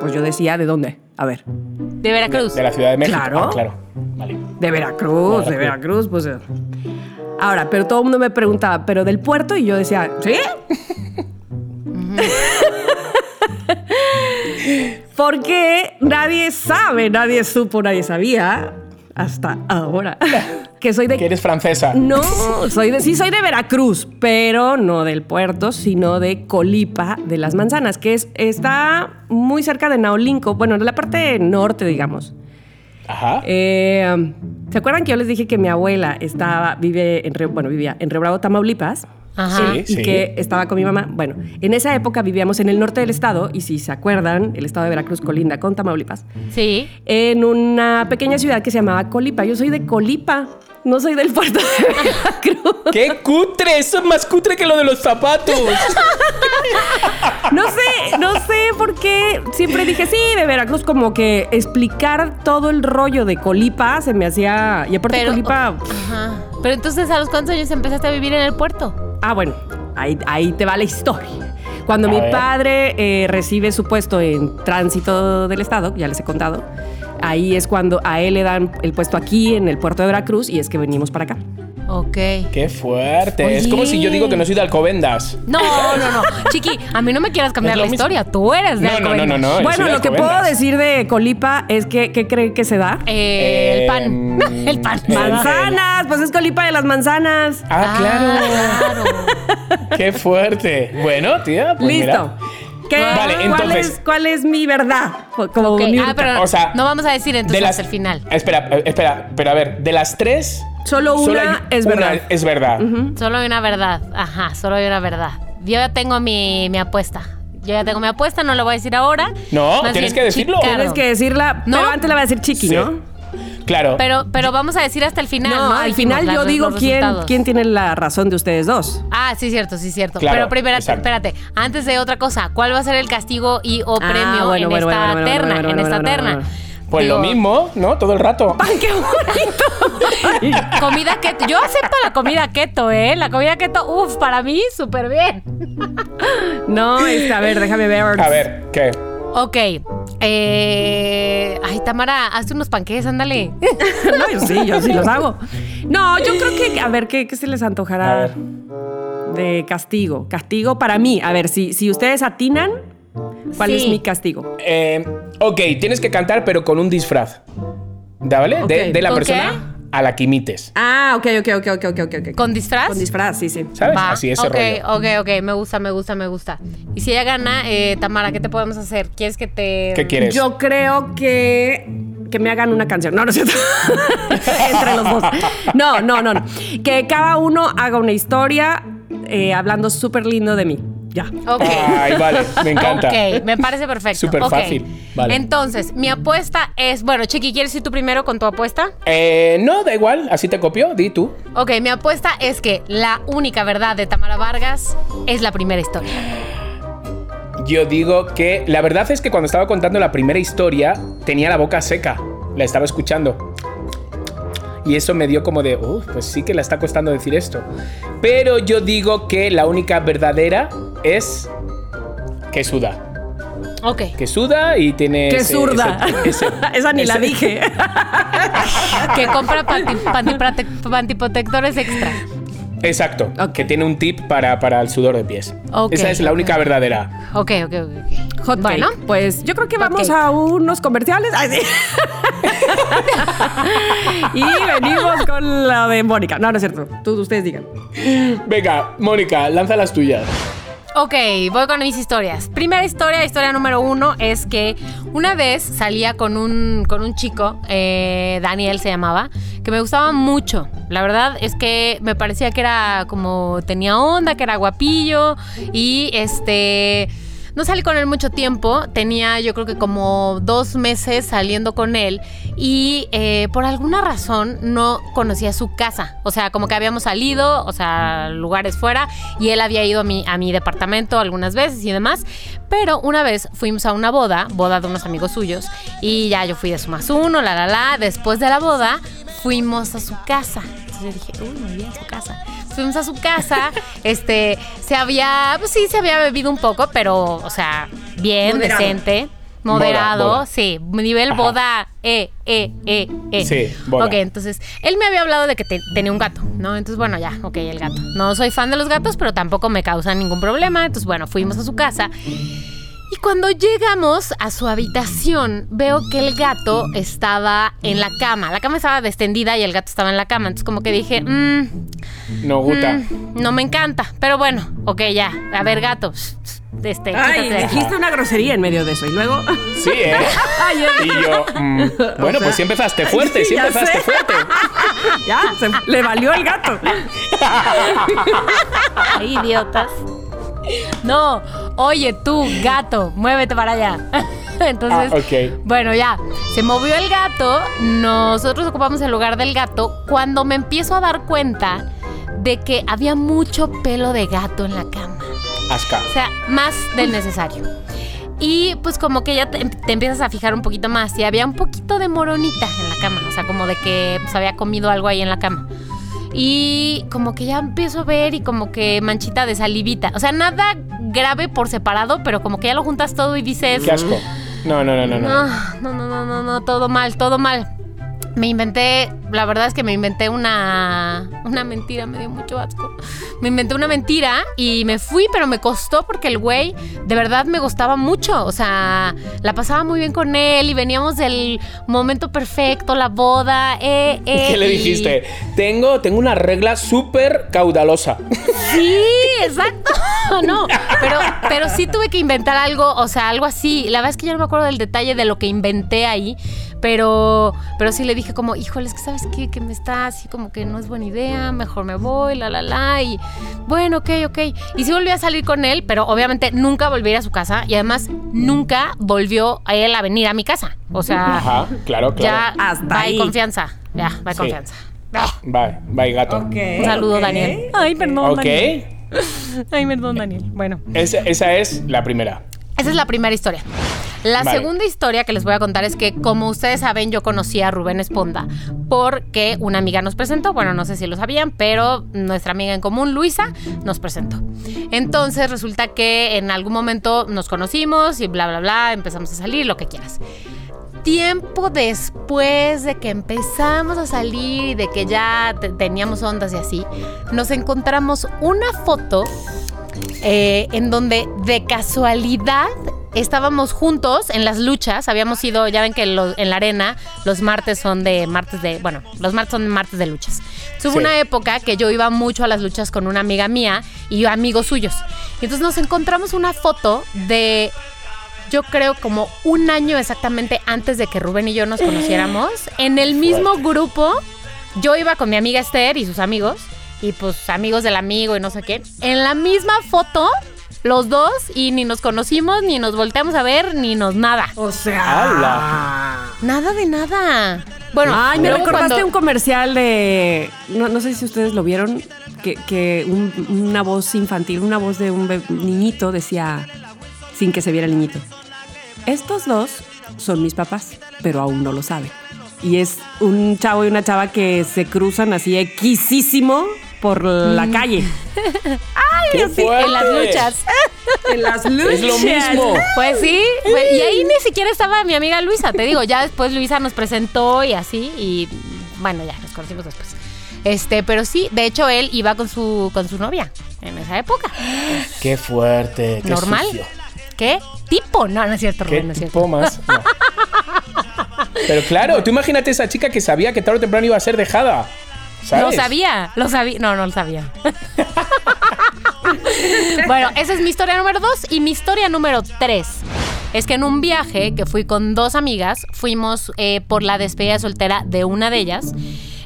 pues yo decía, ¿de dónde? A ver, De Veracruz. De la Ciudad de México. Claro. Ah, claro. Vale. de Veracruz, de Veracruz, pues... eh. Ahora, pero todo el mundo me preguntaba, ¿pero del puerto? Y yo decía, ¿sí? Porque nadie sabe, nadie supo, nadie sabía hasta ahora que soy de Que eres francesa. no, soy de, sí soy de Veracruz, pero no del puerto, sino de Colipa de las Manzanas, que es, está muy cerca de Naolinco, bueno, en la parte norte, digamos. Ajá. Eh, ¿Se acuerdan que yo les dije que mi abuela estaba, vive en, bueno, vivía en Bravo, Tamaulipas? Ajá. Sí, y sí. que estaba con mi mamá. Bueno, en esa época vivíamos en el norte del estado, y si se acuerdan, el estado de Veracruz colinda con Tamaulipas, Sí. en una pequeña ciudad que se llamaba Colipa. Yo soy de Colipa, no soy del puerto de Veracruz. ¡Qué cutre! Eso es más cutre que lo de los zapatos. No sé, no sé por qué siempre dije sí, de Veracruz, como que explicar todo el rollo de Colipa se me hacía. Y aparte, Pero- Colipa. Ajá. Pero entonces, ¿a los cuántos años empezaste a vivir en el puerto? Ah, bueno, ahí, ahí te va la historia. Cuando A mi ver. padre eh, recibe su puesto en tránsito del estado, ya les he contado, ahí es cuando a él le dan el puesto aquí en el puerto de Veracruz y es que venimos para acá. Ok. ¡Qué fuerte! Es como si yo digo que no soy de Alcobendas. No, no, no. Chiqui, a mí no me quieras cambiar la mismo. historia. Tú eres de No, no, no, Alcobendas. no, no. yo soy bueno, lo que puedo decir de Colipa es que, ¿qué creen que se da? Eh, el pan. Em, el pan. el- Manzanas, pues es Colipa de las manzanas. Ah, claro. claro. ¡Qué fuerte! Bueno, tía, pues Listo. mira. ¿Qué- Vale, ¿cuál, entonces- es, ¿Cuál es mi verdad? Como Ok, mi- Ah, pero O sea, no vamos a decir entonces de las- hasta el final. Espera, eh, espera, pero a ver, de las tres. Solo una hay es verdad. es verdad. Solo hay una verdad. Ajá, solo hay una verdad. Yo ya tengo mi, mi apuesta. Yo ya tengo mi apuesta, no lo voy a decir ahora. No, Más tienes bien, que decirlo. Chicardo. Tienes que decirla, ¿No? pero antes le va a decir Chiqui, Sí. ¿no? Claro. Pero, pero vamos a decir hasta el final, ¿no? No, al final yo digo quién, quién tiene la razón de ustedes dos. Ah, sí, cierto, sí, cierto. Claro, Pero primero, exacto. espérate, antes de otra cosa, ¿cuál va a ser el castigo y o Ah, premio bueno, en bueno, esta bueno, terna? en esta terna. pues Digo, lo mismo, ¿no? Todo el rato. ¡Ay, qué bonito! Comida keto. Yo acepto la comida keto, ¿eh? La comida keto, uff, para mí, súper bien. no, a ver, déjame ver. A ver, ¿qué? Ok, Eh, ay, Tamara, hazte unos panqueques, ándale. no, yo sí, yo sí los hago. No, yo creo que, a ver, ¿qué, qué se les antojará de castigo? Castigo para mí. A ver, si, si ustedes atinan, ¿cuál Sí. es mi castigo? Eh, ok, tienes que cantar, pero con un disfraz. ¿Da, ¿Vale? Ok. De, de la ¿Con persona a la que imites. Ah, ok, ok, ok, ok, ok, ok. ok. ¿Con disfraz? Con disfraz, sí, sí. ¿Sabes? Va, Así ese ok, rollo. ok, ok, me gusta, me gusta, me gusta. Y si ella gana, eh, Tamara, ¿qué te podemos hacer? ¿Quieres que te...? ¿Qué quieres? Yo creo que que me hagan una canción. No, no es cierto. Entre los dos. No, no, no, no. Que cada uno haga una historia eh, hablando súper lindo de mí. Ya. Ok. Ay, vale, me encanta. Ok, me parece perfecto. Súper fácil, vale. Entonces, mi apuesta es. Bueno, Chiqui, ¿quieres ir tú primero con tu apuesta? Eh, no, da igual, así te copio, di tú. Ok, mi apuesta es que la única verdad de Tamara Vargas es la primera historia. Yo digo que la verdad es que cuando estaba contando la primera historia tenía la boca seca, la estaba escuchando. Y eso me dio como de, "Uf, pues sí que le está costando decir esto. Pero yo digo que la única verdadera es que suda. Ok. Que suda y tiene... ¡Qué ese- zurda! ese- ese- Esa ni la dije. Que compra panti- pantiprote- pantiprotectores extra. Exacto, que tiene un tip para, para el sudor de pies. Ok, Esa es la única verdadera. Ok, ok, ok. ok. Hot bueno, cake. Pues yo creo que vamos cake. a unos comerciales. Ay, sí. y venimos con la de Mónica. No, no es cierto. Tú, ustedes digan. Venga, Mónica, lanza las tuyas. Ok, voy con mis historias. Primera historia, historia número uno, es que una vez salía con un, con un chico, eh, Daniel se llamaba, que me gustaba mucho. La verdad es que me parecía que era como tenía onda, que era guapillo y este... No salí con él mucho tiempo, tenía yo creo que como dos meses saliendo con él y eh, por alguna razón no conocía su casa. O sea, como que habíamos salido, o sea, lugares fuera y él había ido a mi, a mi departamento algunas veces y demás. Pero una vez fuimos a una boda, boda de unos amigos suyos, y ya yo fui de su más uno, la la la. Después de la boda, fuimos a su casa. Entonces yo dije, uy, muy bien, su casa. Fuimos a su casa, este, se había, pues sí, se había bebido un poco, pero, o sea, bien, Moderado. decente, moderado, Boda, boda. sí, nivel Ajá. boda, eh, eh, eh, eh. Sí, boda. Ok, entonces, él me había hablado de que te- tenía un gato, ¿no? Entonces, bueno, ya, ok, el gato. No soy fan de los gatos, pero tampoco me causa ningún problema. Entonces, bueno, fuimos a su casa. Y cuando llegamos a su habitación, veo que el gato estaba en la cama. La cama estaba extendida y el gato estaba en la cama. Entonces, como que dije, mmm, No gusta. Mm, no me encanta. Pero bueno, ok, ya. A ver, gato. Este, Ay, dijiste una grosería en medio de eso. Y luego. Sí, ¿eh? Y yo, mm, bueno, pues sí empezaste fuerte, sí Sí, ya empezaste sé. fuerte. ya, se- le valió el gato. Ay, idiotas. No, oye tú, gato, muévete para allá. Entonces, Ah, bueno, ya, se movió el gato, nosotros ocupamos el lugar del gato cuando me empiezo a dar cuenta de que había mucho pelo de gato en la cama. Asca. O sea, más del necesario. Y pues como que ya te, te empiezas a fijar un poquito más y había un poquito de moronita en la cama, o sea, como de que pues, había comido algo ahí en la cama. Y como que ya empiezo a ver y como que manchita de salivita. O sea, nada grave por separado, pero como que ya lo juntas todo y dices... Qué asco. No, no, no, no, no. No, no, no, no, no, no, todo mal, todo mal. Me inventé, la verdad es que me inventé una, una mentira, me dio mucho asco. Me inventé una mentira y me fui, pero me costó porque el güey de verdad me gustaba mucho. O sea, la pasaba muy bien con él y veníamos del momento perfecto, la boda. Eh, eh, ¿Qué le y- dijiste? Tengo, tengo una regla súper caudalosa. Sí, exacto. No, pero, pero sí tuve que inventar algo, o sea, algo así. La verdad es que yo no me acuerdo del detalle de lo que inventé ahí, pero, pero sí le dije como, híjole, es que sabes qué, que me está así como que no es buena idea, mejor me voy, la, la, la. Y bueno, ok, ok. Y sí volví a salir con él, pero obviamente nunca volví a ir a su casa y además nunca volvió a él a venir a mi casa. O sea, Ajá, claro, ya, claro. Hasta bye ahí. confianza. Ya, bye Sí. confianza. Bye, bye, gato. Un saludo. Daniel. Ay, perdón. Daniel. Ay, perdón, Daniel. Bueno. Esa, esa es la primera. Esa es la primera historia. La Vale. segunda historia que les voy a contar es que, como ustedes saben, yo conocí a Rubén Esponda porque una amiga nos presentó. Bueno, no sé si lo sabían, pero nuestra amiga en común, Luisa, nos presentó. Entonces resulta que en algún momento nos conocimos y bla, bla, bla, empezamos a salir, lo que quieras. Tiempo después de que empezamos a salir y de que ya te- teníamos ondas y así, nos encontramos una foto eh, en donde de casualidad estábamos juntos en las luchas. Habíamos ido, ya ven que lo- en la arena los martes son de martes de, bueno, los martes son martes de luchas. Entonces, hubo Sí. una época que yo iba mucho a las luchas con una amiga mía y amigos suyos. Y entonces nos encontramos una foto de yo creo como un año exactamente antes de que Rubén y yo nos conociéramos, en el mismo grupo, yo iba con mi amiga Esther y sus amigos, y pues amigos del amigo y no sé qué, en la misma foto, los dos, y ni nos conocimos, ni nos volteamos a ver, ni nos nada. O sea. ¡Hala! Nada de nada. Bueno, Ay, me recordaste cuando- un comercial de. No, no sé si ustedes lo vieron. Que, que un- una voz infantil, una voz de un niñito decía, sin que se viera el niñito: Estos dos son mis papás, pero aún no lo saben. Y es un chavo y una chava que se cruzan así equisísimo por la calle. ¡Qué fuerte! en las luchas. En las luchas. Es lo mismo. Pues sí, pues, y ahí ni siquiera estaba mi amiga Luisa, te digo, ya después Luisa nos presentó y así, y bueno, ya nos conocimos después. Este, pero sí, de hecho él iba con su, con su novia en esa época. ¡Qué fuerte! Qué Normal. sucio. ¿Qué tipo? No, no es cierto, ¿Qué Rubén, no es cierto. tipo más? No. Pero claro, tú imagínate esa chica que sabía que tarde o temprano iba a ser dejada. Lo sabía, lo sabía. No, no lo sabía. bueno, esa es mi historia número dos. Y mi historia número tres es que en un viaje que fui con dos amigas, fuimos eh, por la despedida de soltera de una de ellas.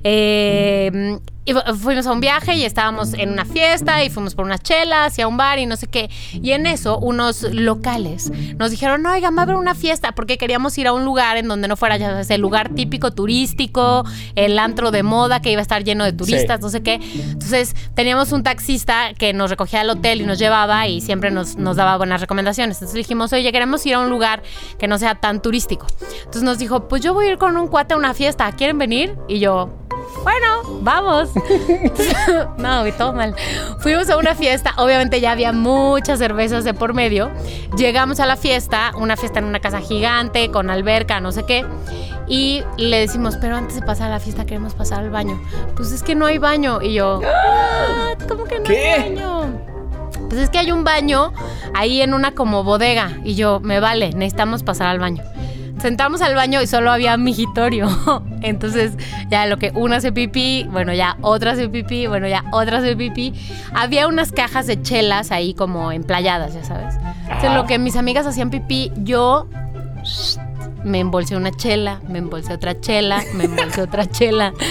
Eh, y fu- fuimos a un viaje y estábamos en una fiesta y fuimos por unas chelas y a un bar y no sé qué. Y en eso, unos locales nos dijeron, oigan, va a haber una fiesta porque queríamos ir a un lugar en donde no fuera ya sabes, el lugar típico turístico, el antro de moda que iba a estar lleno de turistas, no sé qué. Entonces teníamos un taxista que nos recogía al hotel y nos llevaba y siempre nos, nos daba buenas recomendaciones. Entonces dijimos, oye, queremos ir a un lugar que no sea tan turístico. Entonces nos dijo, pues yo voy a ir con un cuate a una fiesta, ¿quieren venir? Y yo, bueno, vamos. no, y todo mal. Fuimos a una fiesta, obviamente ya había muchas cervezas de por medio. Llegamos a la fiesta, una fiesta en una casa gigante, con alberca, no sé qué. Y le decimos, pero antes de pasar a la fiesta queremos pasar al baño. Pues es que no hay baño. Y yo, "What? ¿cómo que no ¿Qué? hay baño? Pues es que hay un baño ahí en una como bodega. Y yo, me vale, necesitamos pasar al baño. Sentamos al baño y solo había migitorio. Entonces, ya lo que una hace pipí, bueno, ya otra hace pipí, bueno, ya otra hace pipí. Había unas cajas de chelas ahí como emplayadas, ya sabes. Entonces, lo que mis amigas hacían pipí, yo me embolsé una chela, me embolsé otra chela, me embolsé otra chela.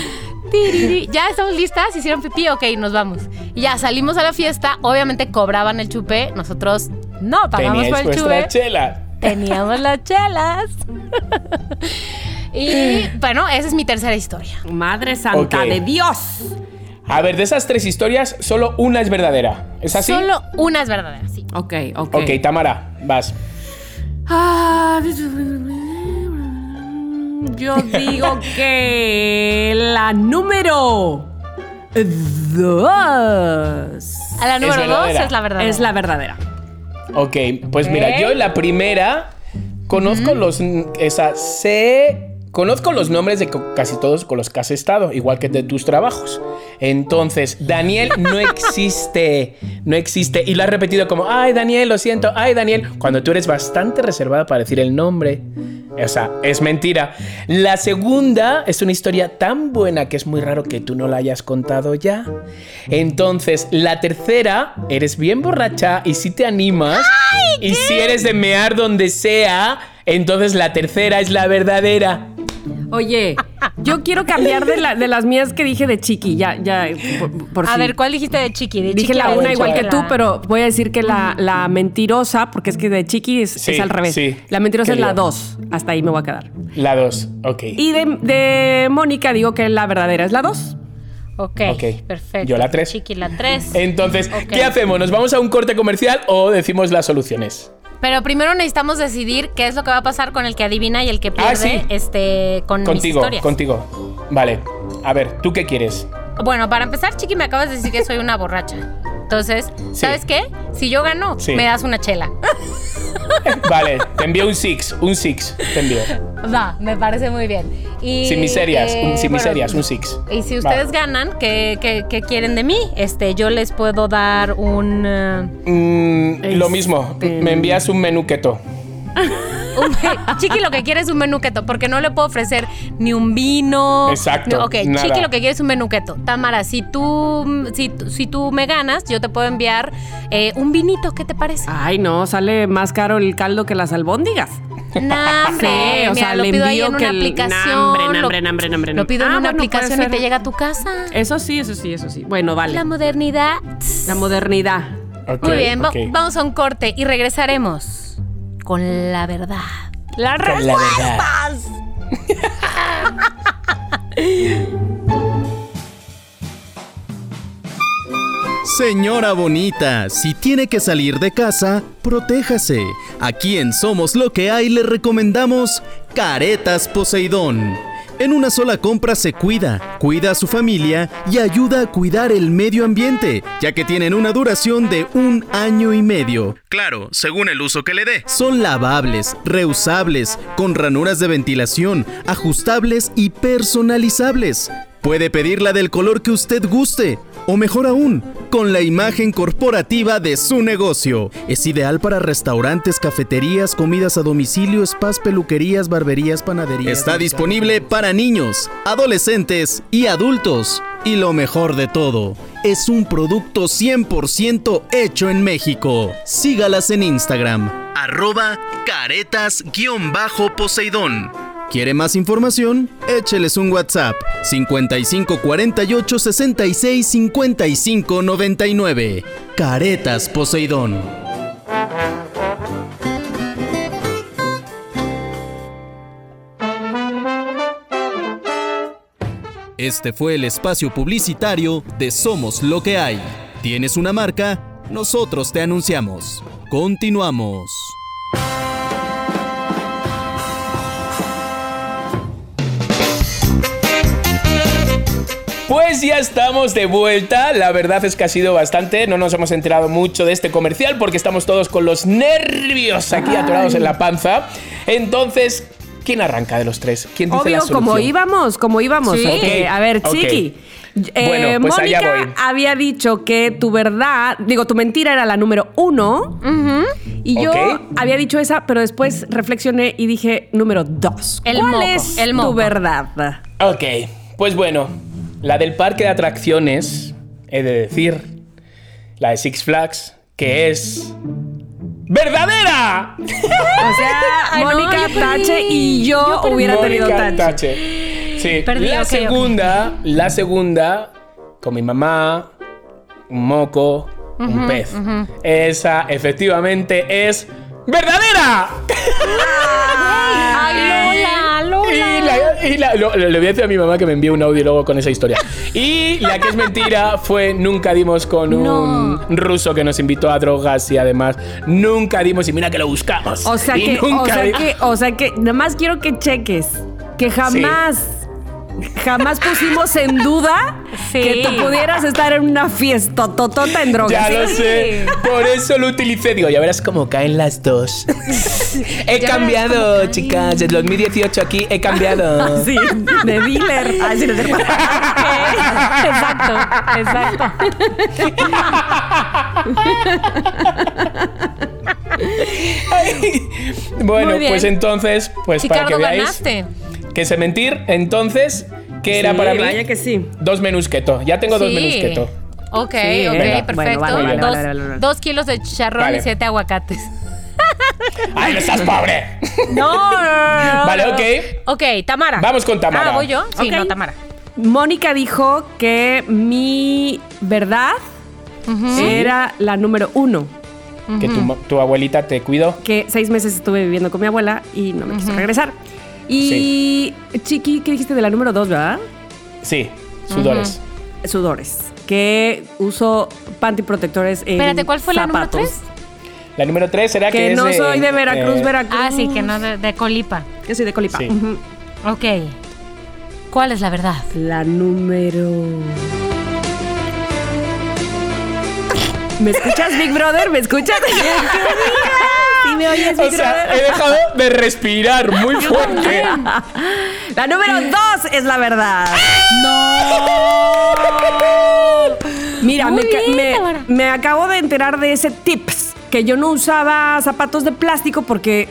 Ya estamos listas, hicieron pipí, ok, nos vamos. Y ya salimos a la fiesta, obviamente cobraban el chupé, nosotros no pagamos Teníais por el chupé chela. Teníamos las chelas. y bueno, esa es mi tercera historia. Madre santa de Dios. A ver, de esas tres historias, solo una es verdadera. ¿Es así? Solo una es verdadera, sí. Ok, ok. Ok, Tamara, vas. Ah, yo digo que la número dos A la número dos es la verdadera. es la verdadera. Ok, pues mira, Ok. yo la primera conozco los. Esa, sé. Conozco los nombres de casi todos con los que has estado, igual que de tus trabajos. Entonces, Daniel no existe. No existe. Y lo has repetido como, ay, Daniel, lo siento, ay, Daniel. Cuando tú eres bastante reservada para decir el nombre. O sea, es mentira. La segunda es una historia tan buena que es muy raro que tú no la hayas contado ya. Entonces, la tercera, eres bien borracha y si te animas. y si eres de mear donde sea, entonces la tercera es la verdadera. Oye, yo quiero cambiar de, la- de las mías que dije de chiqui, ya, ya, por, por A ver, ¿cuál dijiste de Chiqui? De Dije Chiqui la una igual que tú, pero voy a decir que la, la mentirosa, porque es que de chiqui es, Sí, es al revés. sí. La mentirosa es la dos. Hasta ahí me voy a quedar. La dos, ok. Y de, de Mónica digo que la verdadera es la dos. Ok, Ok. perfecto. Yo la tres. Chiqui la tres. Entonces. ¿qué hacemos? ¿Nos vamos a un corte comercial o decimos las soluciones? Pero primero necesitamos decidir qué es lo que va a pasar con el que adivina y el que pierde Ah, sí. este, con Contigo, contigo. Vale. A ver, ¿tú qué quieres? Bueno, para empezar, Chiqui, me acabas de decir que soy una borracha. Entonces, ¿sabes qué? Si yo gano, Sí. me das una chela. Vale, te envío un six, un six, te envío. Va, me parece muy bien. Y, Sin miserias, eh, un- sin bueno, miserias, un six. Y si Va. ustedes ganan, ¿qué, qué, qué quieren de mí? Este, yo les puedo dar un... eh, Mm, lo Este- mismo, me envías un menú keto. Chiqui lo que quiere es un menuqueto, porque no le puedo ofrecer ni un vino. Exacto, ni- ok, nada. Chiqui lo que quiere es un menuqueto. Tamara, si tú, si, si tú me ganas, yo te puedo enviar eh, un vinito, ¿qué te parece? Ay, no, sale más caro el caldo que las albóndigas. Nah, hombre, Sí, o mira, sea, lo le pido ahí envío en que una el- aplicación. Nambre, lo- nambre, nambre, nambre, Lo pido en Ah, una bueno, aplicación y te llega a tu casa. Eso sí, eso sí, eso sí. Bueno, vale. La La, modernidad. modernidad. Ok, Muy bien, va- vamos a un corte y regresaremos con la verdad. La Con la verdad. Señora bonita, si tiene que salir de casa, protéjase. Aquí en Somos lo que hay le recomendamos Caretas Poseidón. En una sola compra se cuida, cuida a su familia y ayuda a cuidar el medio ambiente, ya que tienen una duración de un año y medio. Claro, según el uso que le dé. Son lavables, reusables, con ranuras de ventilación, ajustables y personalizables. Puede pedirla del color que usted guste, o mejor aún, con la imagen corporativa de su negocio. Es ideal para restaurantes, cafeterías, comidas a domicilio, spas, peluquerías, barberías, panaderías. Está disponible para niños, adolescentes y adultos. Y lo mejor de todo, es un producto 100% hecho en México. Sígalas en Instagram, arroba caretas-poseidón. ¿Quiere más información? Écheles un WhatsApp 55 48 66 55 99. Caretas Poseidón. Este fue el espacio publicitario de Somos lo que hay. ¿Tienes una marca? Nosotros te anunciamos. Continuamos. Pues ya estamos de vuelta. La verdad es que ha sido bastante. No nos hemos enterado mucho de este comercial porque estamos todos con los nervios aquí atorados en la panza. Entonces, ¿quién arranca de los tres? ¿Quién dice la Obvio, solución? como íbamos, como íbamos. Sí. Ok, a ver. Chiqui. eh, Bueno, pues allá Mónica voy. había dicho que tu verdad, digo, tu mentira era la número uno. Y yo había dicho esa, pero después reflexioné y dije número dos. El ¿Cuál moco, es el tu verdad? Ok, pues bueno, la del parque de atracciones, he de decir, la de Six Flags, que es... ¡Verdadera! O sea, no, Mónica. Tache y yo, Yo hubiera tenido Mónica Tache. Tache. Sí, Perdí, la segunda, la segunda, con mi mamá, un moco, un pez. Esa efectivamente es verdadera. Ay, Lola, Y, la- y la- lo- le voy a decir a mi mamá que me envíe un audio luego con esa historia. Y la que es mentira fue nunca dimos con un ruso que nos invitó a drogas y además nunca dimos y mira que lo buscamos. O sea Y que, o nunca sea di- que, o sea que, nada más quiero que cheques que jamás, jamás pusimos en duda Sí. que tú pudieras estar en una fiesta totota en drogas. Ya lo Sí. sé, por eso lo utilicé. Digo, ya verás cómo caen las dos. he Ya cambiado, chicas. Desde 2018 aquí he cambiado. Sí, de dealer. Ay, sí, cierto. Exacto, exacto. bueno, pues entonces, pues para que veáis ganaste. Que sé mentir. Entonces, ¿qué era Sí, para mí? Vaya que sí. Dos menús keto. Ya tengo dos Sí. menús keto. Ok, Sí, ok, venga. perfecto. Bueno, vale, dos, vale, vale, dos kilos de chicharrón Vale. y siete aguacates. ¡Ay, no estás pobre! No, no, no, no, Vale, no. ok. Ok, Tamara. Vamos con Tamara. Ah, ¿voy yo? Sí, Ok. no, Tamara. Mónica dijo que mi verdad era la número uno. Que tu, tu abuelita te cuidó. Que seis meses estuve viviendo con mi abuela y no me quiso regresar. Y Chiqui, ¿qué dijiste de la número dos, verdad? Sí, sudores. Sudores. Que uso panty protectores en Espérate, ¿cuál fue la número zapatos. tres? La número 3 será que, Que es no de, soy de Veracruz, eh, Veracruz. Ah, sí, que no de, de colipa. Que soy de Colipa. Sí. Ok. ¿Cuál es la verdad? La número. ¿Me escuchas, Big Brother? ¿Me escuchas? ¿Sí me oyes, O sea, he dejado de respirar muy fuerte. La número dos es la verdad. Mira, me, ca- bien, me- Tamara. me acabo de enterar de ese tips, que yo no usaba zapatos de plástico porque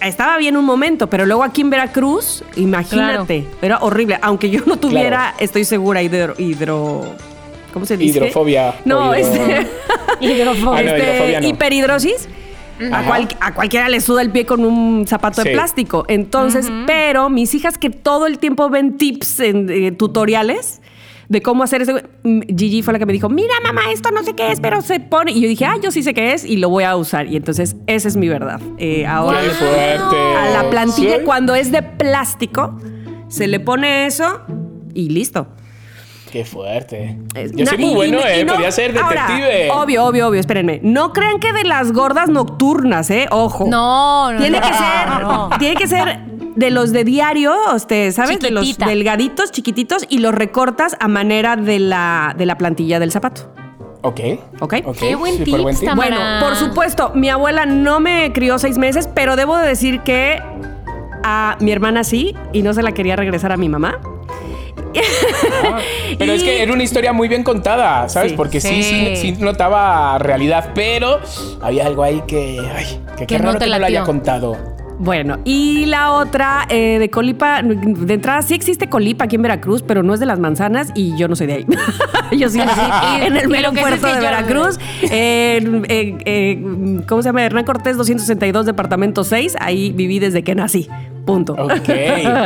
estaba bien un momento, pero luego aquí en Veracruz, imagínate, era horrible. Aunque yo no tuviera, estoy segura, hidro... hidro ¿Cómo se dice? Hidrofobia No, hidro- este... Hidrofobia. Ah, no, este, hidrofobia no. hiperhidrosis. A, cual- a cualquiera le suda el pie con un zapato de plástico. Entonces, pero mis hijas que todo el tiempo ven tips en eh, tutoriales de cómo hacer eso. mm, Gigi fue la que me dijo, mira mamá, esto no sé qué es, pero se pone. Y yo dije, ah, yo sí sé qué es y lo voy a usar. Y entonces, esa es mi verdad. Eh, ahora ¡Qué le- fuerte! a la plantilla Sí. cuando es de plástico, se le pone eso y listo. ¡Qué fuerte! Es- Yo soy muy y- bueno, y- y ¿eh? no- Podría ser ahora, detective. obvio, obvio, obvio, espérenme. No crean que de las gordas nocturnas, ¿eh? Ojo. No, no. Tiene no, que ser, no. tiene que ser de los de diario, usted, ¿sabes? De los delgaditos, chiquititos, y los recortas a manera de la, de la plantilla del zapato. Ok. ¿Ok? Ok, Qué buen tips, tip. Tamara. Bueno, por supuesto, mi abuela no me crió seis meses, pero debo de decir que a mi hermana sí, y no se la quería regresar a mi mamá. Pero es que era una historia muy bien contada, ¿sabes? Sí. Porque sí. Sí, Sí. notaba realidad, pero había algo ahí que. Ay, que qué Que no raro te que no lo haya contado. Bueno, y la otra eh, de Colipa, de entrada sí existe Colipa aquí en Veracruz, pero no es de las manzanas y yo no soy de ahí. yo sí nací en el mero puerto de Veracruz, en- en- ¿cómo se llama? Hernán Cortés 262, departamento 6, ahí viví desde que nací, punto. Ok,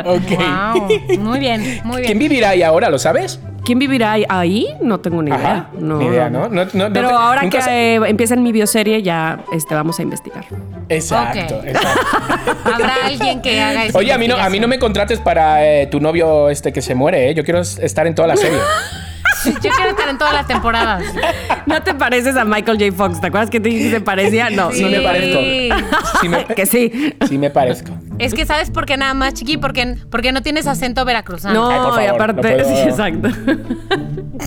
ok. Wow. Muy bien, muy ¿Quién bien. vivirá ahí ahora? ¿Lo sabes? ¿Quién vivirá ahí? No tengo ni idea. Ajá, No, ni idea, ¿no? No- no- no pero te- ahora que se- eh, empieza mi bioserie ya este, vamos a investigar. Exacto, exacto. Habrá alguien que haga eso. Oye, a mí, no, a mí no me contrates para eh, tu novio este que se muere, ¿eh? Yo quiero estar en toda la serie. Yo quiero estar en todas las temporadas. No te pareces a Michael J. Fox, ¿te acuerdas que te dije que se parecía? No, Sí no me me parezco. Sí me, que sí. sí me parezco. Es que sabes por qué nada más, chiqui, porque, porque no tienes acento veracruzano. No, Ay, por favor, y aparte, no puedo. sí, exacto.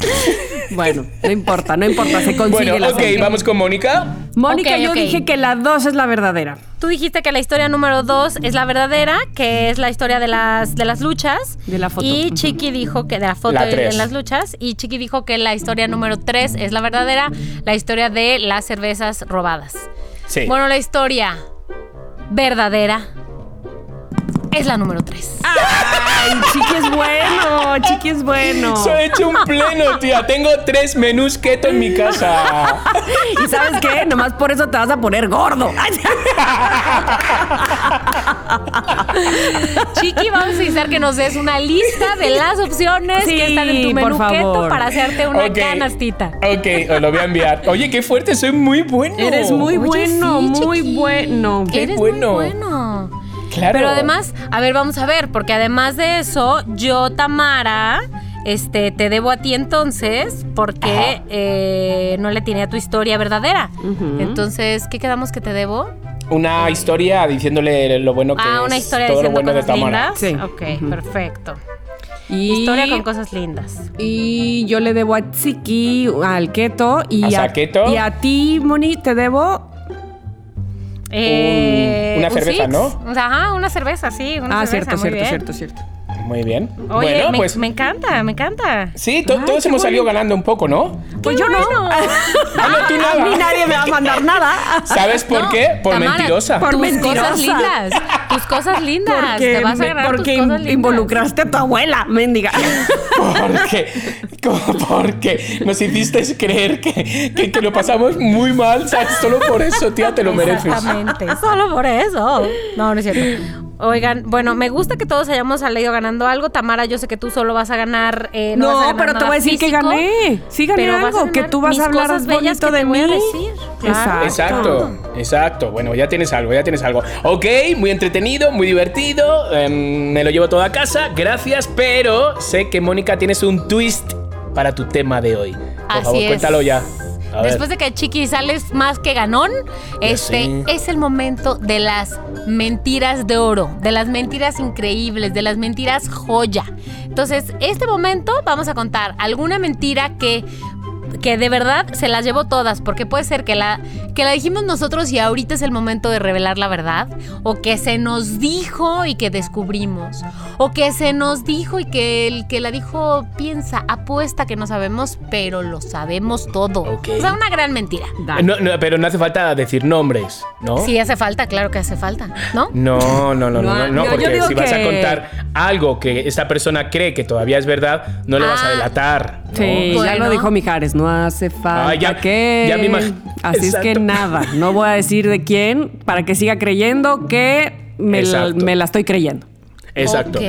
bueno, no importa, no importa, se consigue Bueno, la ok, serie. vamos con Mónica. Mónica, yo dije que la 2 es la verdadera. Tú dijiste que la historia número dos es la verdadera, que es la historia de las, de las luchas. De la foto. Y. Chiqui dijo que de la foto La en las luchas. Y Chiqui dijo que la historia número tres es la verdadera, la historia de las cervezas robadas. Sí. Bueno, la historia verdadera es la número tres. Ay, Chiqui es bueno, Chiqui es bueno. Se ha hecho un pleno, tía. Tengo tres menús keto en mi casa. Y sabes qué, nomás por eso te vas a poner gordo. Chiqui, vamos a necesitar que nos des una lista de las opciones Sí, que están en tu por menú keto para hacerte una canastita. Ok, os lo voy a enviar. Oye, qué fuerte, soy muy bueno. Eres muy Oye, bueno, sí, muy bueno. Qué Eres bueno. muy bueno. Claro. Pero además, a ver, vamos a ver, porque además de eso, yo, Tamara, este, te debo a ti entonces, porque eh, no le tenía tu historia verdadera. Entonces, ¿qué quedamos que te debo? Una historia diciéndole lo bueno que Ah, es una historia todo lo diciendo bueno de cosas Tamara. lindas. Sí. Ok, perfecto. Y, Historia con cosas lindas. Y yo le debo a Tsiki, al Keto y ¿A a, Saqueto? y a ti, Moni, te debo. Eh, una un cerveza, six. ¿no? O sea, Ajá, una cerveza, sí. Una Ah, cerveza, cierto, muy cierto, bien. cierto, cierto. Muy bien. Oye, bueno, me, pues me encanta, me encanta. sí, to- Ay, todos hemos salido ganando un poco, ¿no? Pues yo no. Ah, no, tú A mí nada. nadie me va a mandar nada. ¿Sabes por No, qué? Por Tamara, mentirosa. Por tus mentirosa. cosas lindas. Tus cosas lindas. Porque, Te vas a ganar porque tus cosas lindas. involucraste a tu abuela, mendiga. Porque, porque nos hiciste creer que, que, que lo pasamos muy mal, ¿sabes? Solo por eso, tía, te lo mereces. Exactamente, solo por eso. No, no es cierto. Oigan, bueno, me gusta que todos hayamos salido ganando algo. Tamara, yo sé que tú solo vas a ganar. eh, no, No, vas a ganar pero te voy a decir que gané. Sí gané algo, que tú vas a hablar cosas bellas bonito que de te voy a mí. decir. Claro. Exacto, exacto. Bueno, ya tienes algo, ya tienes algo. Ok, muy entretenido, muy divertido. em, me lo llevo todo a casa, gracias. Pero sé que Mónica tienes un twist para tu tema de hoy. Por Así favor, es. cuéntalo ya. A ver. Después de que Chiqui sales más que ganón, este es el momento de las mentiras de oro, de las mentiras increíbles, de las mentiras joya. Entonces, este momento vamos a contar alguna mentira que que de verdad se las llevó todas, porque puede ser que la, que la dijimos nosotros y ahorita es el momento de revelar la verdad, o que se nos dijo y que descubrimos, o que se nos dijo y que el que la dijo piensa, apuesta que no sabemos, pero lo sabemos todo. Ok. O sea, una gran mentira. Dale. No, no, pero no hace falta decir nombres, ¿no? Sí, hace falta, claro que hace falta, ¿no? No, no, no, no, No, no, no, no, yo porque digo si vas a contar algo que esta persona cree que todavía es verdad, no le vas a Ah. delatar. ¿no? Sí, ya Bueno. lo dijo Mijares, no hace falta Ah, ya- que... ya me Así es que nada, no voy a decir de quién para que siga creyendo que me, la, Exacto. me la estoy creyendo. Exacto.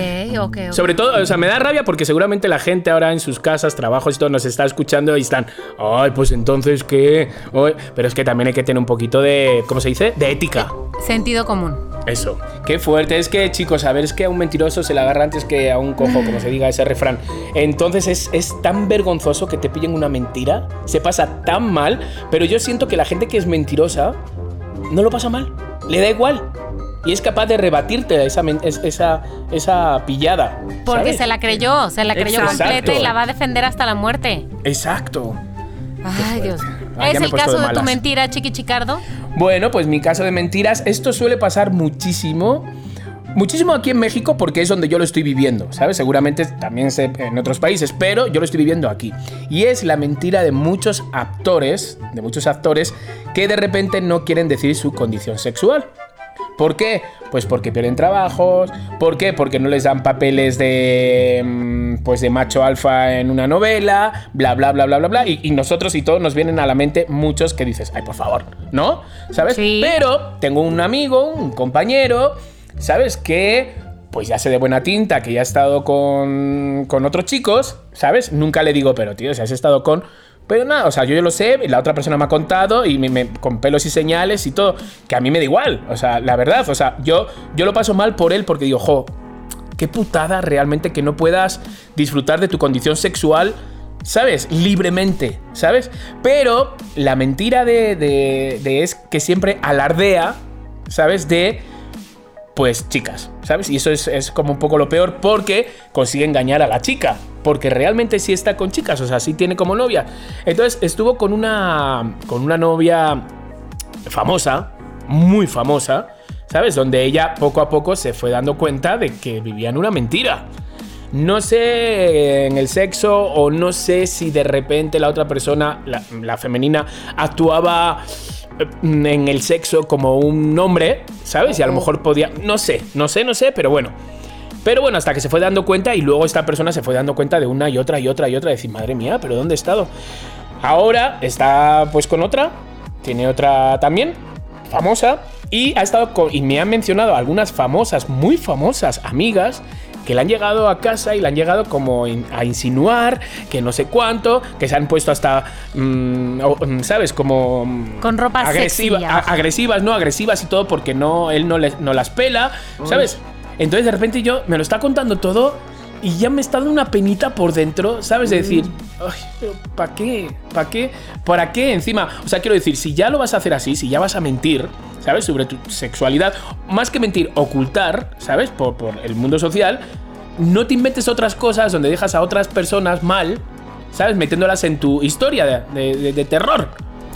Ok. Sobre todo, o sea, me da rabia porque seguramente la gente ahora en sus casas, trabajos y todo nos está escuchando y están, ay, pues entonces qué. Ay", Pero es que también hay que tener un poquito de, ¿cómo se dice? De ética. Sentido común. Eso. Qué fuerte. Es que, chicos, a ver, es que a un mentiroso se le agarra antes que a un cojo, como se diga ese refrán. Entonces es, es tan vergonzoso que te pillen una mentira. Se pasa tan mal. Pero yo siento que la gente que es mentirosa no lo pasa mal. Le da igual. Y es capaz de rebatirte esa, esa, esa pillada. Porque ¿sabes? se la creyó, se la creyó Exacto. completa y la va a defender hasta la muerte. Exacto. Ay, Dios. Ah, ¿Es el caso de de, tu mentira, Chiqui Chicardo? Bueno, pues mi caso de mentiras, esto suele pasar muchísimo. Muchísimo aquí en México porque es donde yo lo estoy viviendo, ¿sabes? Seguramente también sé en otros países, pero yo lo estoy viviendo aquí. Y es la mentira de muchos actores, de muchos actores que de repente no quieren decir su condición sexual. ¿Por qué? Pues porque pierden trabajos. ¿Por qué? Porque no les dan papeles de mm, pues de macho alfa en una novela, bla bla bla bla bla bla. Y, y nosotros y todos nos vienen a la mente muchos que dices, ay por favor, ¿no? ¿Sabes? Sí. Pero tengo un amigo, un compañero, ¿sabes? Que pues ya sé de buena tinta, que ya ha estado con, con otros chicos, ¿sabes? Nunca le digo, pero tío, si has estado con... Pero nada, o sea, yo lo sé, la otra persona me ha contado y me, con pelos y señales y todo, que a mí me da igual, o sea, la verdad, o sea, yo, yo lo paso mal por él porque digo, jo, qué putada realmente que no puedas disfrutar de tu condición sexual, ¿sabes? Libremente, ¿sabes? Pero la mentira de- de es que siempre alardea, ¿sabes? De, pues, chicas, ¿sabes? Y eso es, como un poco lo peor porque consigue engañar a la chica. Porque realmente sí está con chicas, o sea, sí tiene como novia. Entonces estuvo con una, con una novia famosa, muy famosa, ¿sabes? Donde ella poco a poco se fue dando cuenta de que vivía en una mentira. No sé en el sexo o no sé si de repente la otra persona, la, femenina, actuaba en el sexo como un hombre, ¿sabes? Y a lo mejor podía... No sé, no sé, no sé, pero bueno. Pero bueno, hasta que se fue dando cuenta y luego esta persona se fue dando cuenta de una y otra y otra y otra. Decir, madre mía, pero ¿dónde he estado? Ahora está pues con otra, tiene otra también, famosa, y ha estado con, y me han mencionado algunas famosas, muy famosas amigas que le han llegado a casa y le han llegado como in- a insinuar que no sé cuánto, que se han puesto hasta, mm, mm, ¿sabes? Como... mm, Con ropa agresiva, a- agresivas, no agresivas y todo porque no, él no, les- no las pela, ¿sabes? Entonces de repente yo me lo está contando todo y ya me está dando una penita por dentro, ¿sabes? De decir, ay, pero ¿para qué? ¿Para qué? ¿Para qué encima? O sea, quiero decir, si ya lo vas a hacer así, si ya vas a mentir, ¿sabes? Sobre tu sexualidad, más que mentir, ocultar, ¿sabes? Por, por el mundo social, no te inventes otras cosas donde dejas a otras personas mal, ¿sabes? Metiéndolas en tu historia de, de- terror,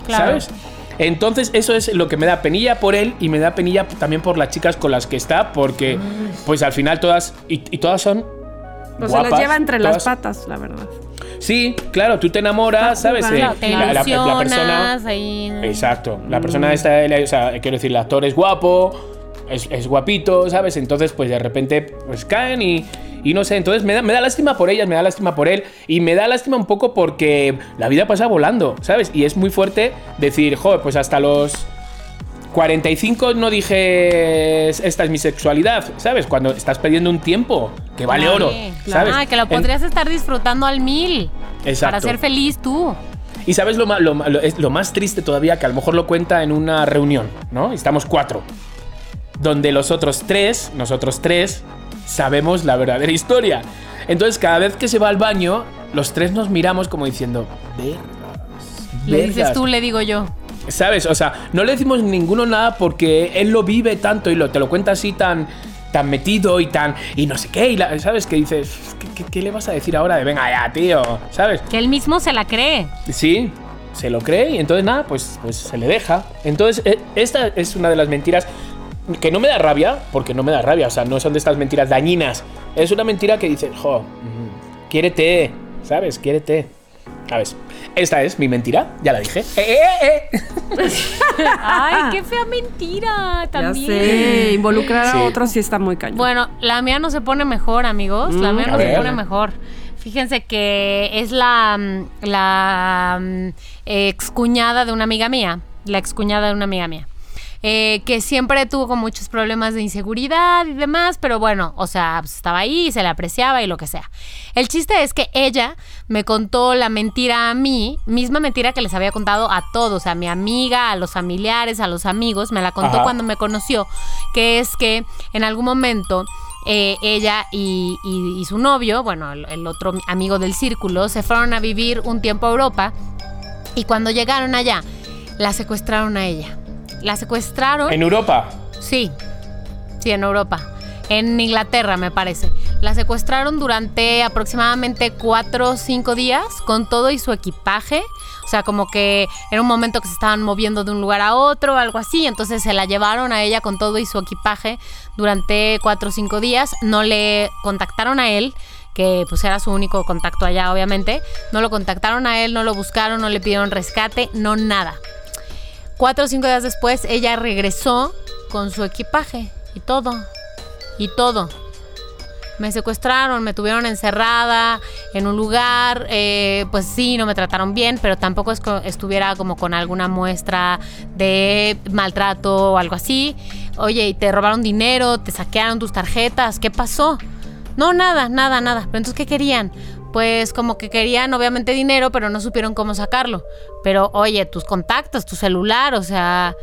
Claro. ¿sabes? Entonces eso es lo que me da penilla por él y me da penilla también por las chicas con las que está, porque pues al final todas, y, y todas son... Pues se las lleva entre todas- las patas, la verdad. Sí, claro, tú te enamoras, Está ¿sabes? Eh, Te la, la- la ilusionas persona... ahí. Exacto. La persona esta, el- o sea, quiero decir, el actor es guapo, es, es guapito, ¿sabes? Entonces, pues de repente, pues caen y, y no sé. Entonces me da, me da lástima por ellas, me da lástima por él y me da lástima un poco porque la vida pasa volando, ¿sabes? Y es muy fuerte decir, joder, pues hasta los 45 no dije esta es mi sexualidad, ¿sabes? Cuando estás perdiendo un tiempo que vale Ay, oro, ¿sabes? Ah, que lo En- podrías estar disfrutando al mil. Exacto. Para ser feliz tú. Y sabes lo, lo lo- es lo más triste todavía, que a lo mejor lo cuenta en una reunión, ¿no? Estamos cuatro. Donde los otros tres, nosotros tres, sabemos la verdadera historia. Entonces, cada vez que se va al baño, los tres nos miramos como diciendo, vergas, Le dices tú, le digo yo. ¿Sabes? O sea, no le decimos ninguno nada porque él lo vive tanto y lo, te lo cuenta así tan, tan metido y tan. y no sé qué. Y la- ¿Sabes? Que dices, ¿qué, qué, qué le vas a decir ahora de venga ya, tío? ¿Sabes? Que él mismo se la cree. Sí, se lo cree y entonces nada, pues, pues se le deja. Entonces, eh, esta es una de las mentiras que no me da rabia, porque no me da rabia, o sea, no son de estas mentiras dañinas. Es una mentira que dices, jo, mm, quiérete, ¿sabes? Quiérete. ¿Sabes? Esta es mi mentira, ya la dije. Eh, eh, eh. Ay, qué fea mentira Ya también. sé, involucrar Sí. a otros sí está muy cañón. Bueno, la mía no se pone mejor, amigos. La mía a no se ver. pone mejor. Fíjense que es la, mm, la mm, excuñada de una amiga mía. La excuñada de una amiga mía. Eh, que siempre tuvo con muchos problemas de inseguridad y demás, pero bueno, o sea, pues, estaba ahí, se le apreciaba y lo que sea. El chiste es que ella me contó la mentira a mí, misma mentira que les había contado a todos, a mi amiga, a los familiares, a los amigos, me la contó Ajá. cuando me conoció, que es que en algún momento eh, ella y, y- y su novio, bueno, el, el otro amigo del círculo, se fueron a vivir un tiempo a Europa y cuando llegaron allá, la secuestraron a ella. La secuestraron. En Europa. Sí, sí, en Europa. En Inglaterra, me parece. La secuestraron durante aproximadamente cuatro o cinco días con todo y su equipaje. O sea, como que era un momento que se estaban moviendo de un lugar a otro, algo así. Entonces se la llevaron a ella con todo y su equipaje durante cuatro o cinco días. No le contactaron a él que pues era su único contacto allá, obviamente. No lo contactaron a él, no lo buscaron, no le pidieron rescate, no nada. Cuatro o cinco días después, ella regresó con su equipaje y todo. Y todo. Me secuestraron, me tuvieron encerrada en un lugar, eh, pues sí, no me trataron bien, pero tampoco estuviera como con alguna muestra de maltrato o algo así. Oye, y te robaron dinero, te saquearon tus tarjetas, ¿qué pasó? No, nada, nada, nada. Pero entonces, ¿qué querían? Pues como que querían obviamente dinero, pero no supieron cómo sacarlo. Pero oye, tus contactos, tu celular, o sea...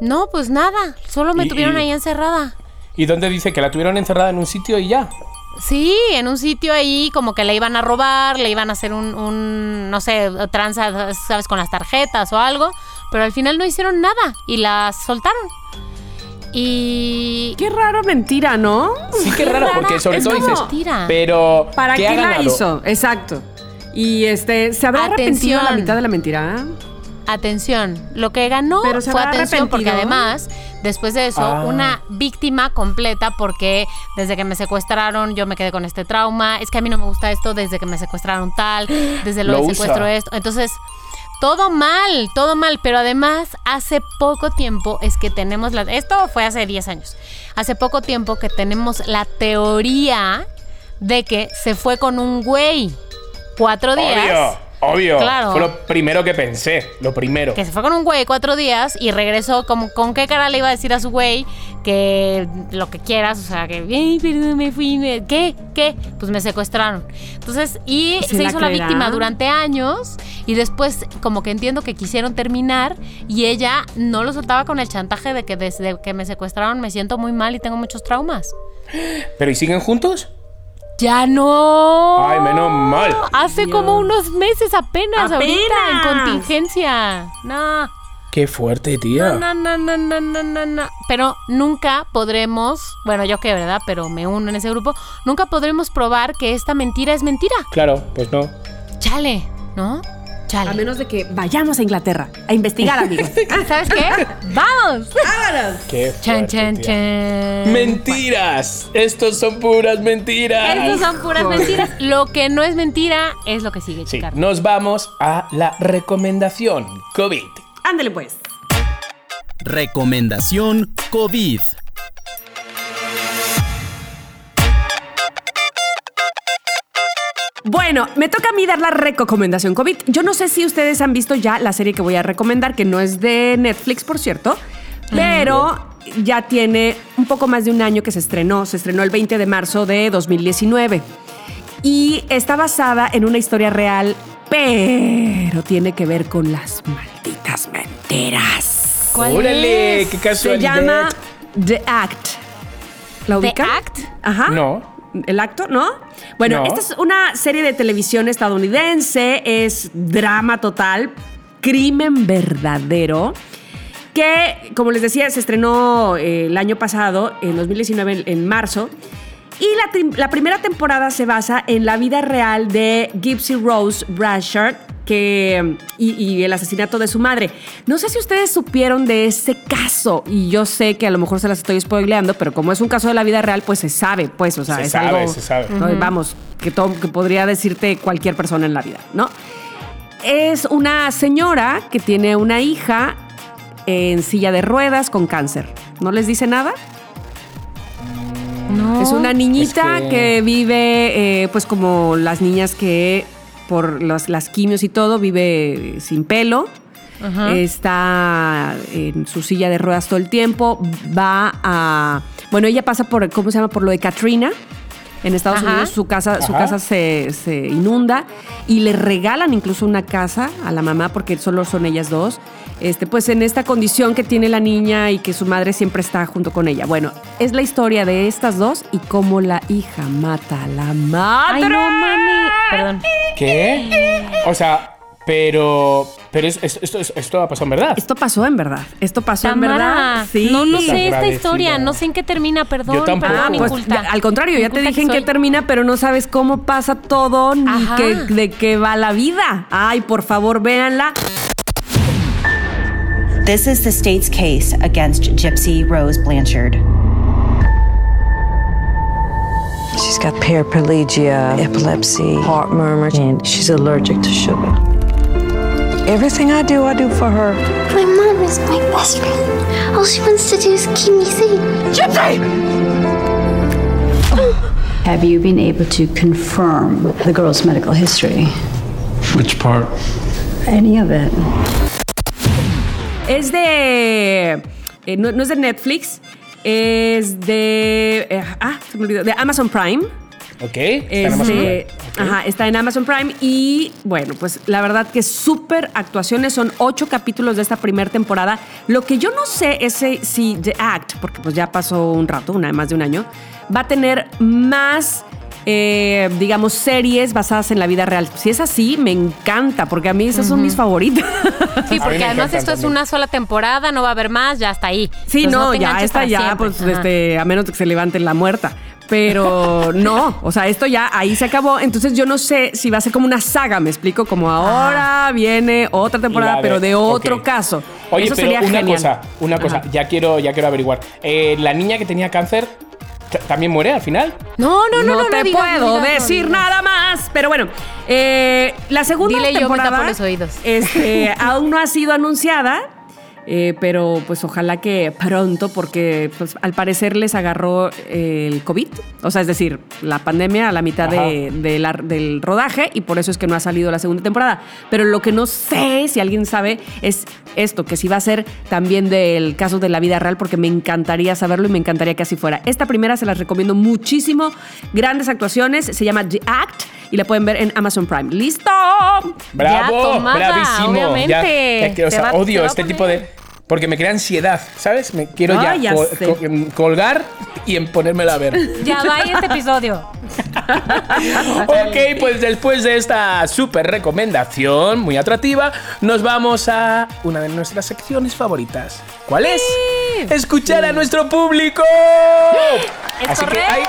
No, pues nada, solo me Y- tuvieron y- ahí encerrada. ¿Y dónde dice que la tuvieron encerrada en un sitio y ya? Sí, en un sitio ahí como que le iban a robar, le iban a hacer un, un, no sé, tranza, sabes, con las tarjetas o algo, pero al final no hicieron nada y la soltaron. Y... Qué raro mentira, ¿no? Sí que raro, rara, porque sobre es todo como dices, mentira. pero ¿Para ¿qué qué, la ganado? hizo? Exacto. Y este, ¿se habrá arrepentido a la mitad de la mentira? Atención, lo que ganó Pero se fue atención porque además, después de eso, Ah. una víctima completa porque desde que me secuestraron yo me quedé con este trauma, es que a mí no me gusta esto desde que me secuestraron tal, desde lo, Lo usa. secuestro esto. Entonces, todo mal, todo mal, pero además hace poco tiempo es que tenemos la... Esto fue hace 10 años. Hace poco tiempo que tenemos la teoría de que se fue con un güey cuatro días. Obvio, obvio. Claro. Fue lo primero que pensé, lo primero. Que se fue con un güey cuatro días y regresó como con qué cara le iba a decir a su güey que lo que quieras, o sea, que, "Ay, perdón, me fui, me- ¿qué? ¿Qué? Pues me secuestraron. Entonces, y ¿Se se, la hizo la víctima durante años y después como que entiendo que quisieron terminar y ella no lo soltaba con el chantaje de que desde que me secuestraron me siento muy mal y tengo muchos traumas. ¿Pero y siguen juntos? Ya no. Ay, menos mal. Hace como unos meses apenas, ahorita en contingencia. No. Qué fuerte, tía. No, no, no, no, no, no, no. Pero nunca podremos, bueno, yo que verdad, pero me uno en ese grupo, nunca podremos probar que esta mentira es mentira. Claro, pues no. Chale, ¿no? A menos de que vayamos a Inglaterra a investigar, amigos. ¿Sabes qué? ¡Vamos! Qué Chan, fuerte, chan, chan. Mentiras. Estos son puras mentiras. Estos son puras mentiras. Lo que no es mentira es lo que sigue, Sí, chicas. nos vamos a la recomendación COVID. Ándale pues. Recomendación COVID. Bueno, me toca a mí dar la recomendación COVID. Yo no sé si ustedes han visto ya la serie que voy a recomendar, que no es de Netflix, por cierto, pero ya tiene un poco más de un año que se estrenó. Se estrenó el 20 de marzo de 2019. Y está basada en una historia real, pero tiene que ver con las malditas mentiras. ¿Cuál Órale, es? qué Se casualidad. llama The Act. ¿La ¿The ubican? Act? Ajá. No. ¿El acto? ¿No? Bueno, No. esta es una serie de televisión estadounidense, es drama total, crimen verdadero que, como les decía, se estrenó eh, el año pasado, en 2019, en, en marzo. Y la primera temporada se basa en la vida real de Gypsy Rose Brashard que, y, y el asesinato de su madre. No sé si ustedes supieron de ese caso, y yo sé que a lo mejor se las estoy spoileando, pero como es un caso de la vida real, pues se sabe, pues, o sea, Se es sabe, algo. se sabe. ¿no? Vamos, que, to- que podría decirte cualquier persona en la vida, ¿no? Es una señora que tiene una hija en silla de ruedas con cáncer. ¿No les dice nada? No. Es una niñita Es que... que- vive, eh, pues como las niñas que por los- las quimios y todo, vive sin pelo. Ajá. Está en su silla de ruedas todo el tiempo. Va a. Bueno, ella pasa por, ¿cómo se llama? Por lo de Katrina. En Estados Ajá. Unidos su casa, su casa se, se inunda y le regalan incluso una casa a la mamá porque solo son ellas dos. Este, pues en esta condición que tiene la niña y que su madre siempre está junto con ella. Bueno, es la historia de estas dos y cómo la hija mata a la madre. Ay, no, mami. Perdón. ¿Qué? O sea, pero. Pero es- es- esto, es- esto ha pasado en verdad. Esto pasó en verdad. Esto pasó en verdad. Sí. No, no sé esta historia. No sé en qué termina. Perdón. Yo tampoco. Perdón, Ah, Pues, inculta. al contrario, ya te dije en que qué termina, pero no sabes cómo pasa todo ni qué- de qué va la vida. Ay, por favor, véanla. This is the state's case against Gypsy Rose Blanchard. She's got paraplegia, epilepsy, heart murmurs, and she's allergic to sugar. Everything I do, I do for her. My mom is my best friend. All she wants to do is keep me safe. Gypsy! Have you been able to confirm the girl's medical history? Which part? Any of it? Es de. eh, no, no es de Netflix, es de. eh, ah, se me olvidó. De Amazon Prime. Ok. está en Amazon Prime. Ok. Ajá, está en Amazon Prime y bueno, pues la verdad que súper actuaciones, son ocho capítulos de esta primera temporada. Lo que yo no sé es si- si The Act, porque pues ya pasó un rato, una más de un año, va a tener más, eh, digamos, series basadas en la vida real. Si es así, me encanta, porque a mí esas son mis favoritas. Sí, porque además esto es también. una sola temporada, no va a haber más, ya está ahí. Sí, no, ya está ya, siempre. pues, este, a menos que se levante la muerta. Pero no, o sea, esto ya ahí se acabó. Entonces yo no sé si va a ser como una saga, me explico, como ahora viene otra temporada, pero de otro caso. Oye, Eso pero sería una genial. cosa, una cosa, Ajá. ya quiero, ya quiero averiguar. Eh, la niña que tenía cáncer también muere al final. No, no, no, No, no, te digas, puedo digas, decir nada más. Pero bueno, eh, la segunda Dile yo, me temporada tapo los oídos. Este, aún no ha sido anunciada. Eh, pero pues ojalá que pronto, porque pues, al parecer les agarró eh, el COVID, o sea, es decir, la pandemia a la mitad de- de la- del rodaje y por eso es que no ha salido la segunda temporada. Pero lo que no sé, si alguien sabe, es esto, que si va a ser también del caso de la vida real, porque me encantaría saberlo y me encantaría que así fuera. Esta primera se las recomiendo muchísimo, grandes actuaciones, se llama The Act y la pueden ver en Amazon Prime. ¡Listo! Bravo, tomada, bravísimo. obviamente. Ya, es que, o Se sea, odio este tipo de. Porque me crea ansiedad, ¿sabes? Me quiero ya, sé. em, colgar y en ponérmela a ver. Ya va este episodio. ok, pues después de esta súper recomendación, muy atractiva, nos vamos a una de nuestras secciones favoritas. ¿Cuál es? Escuchar a nuestro público. Es Así que ahí,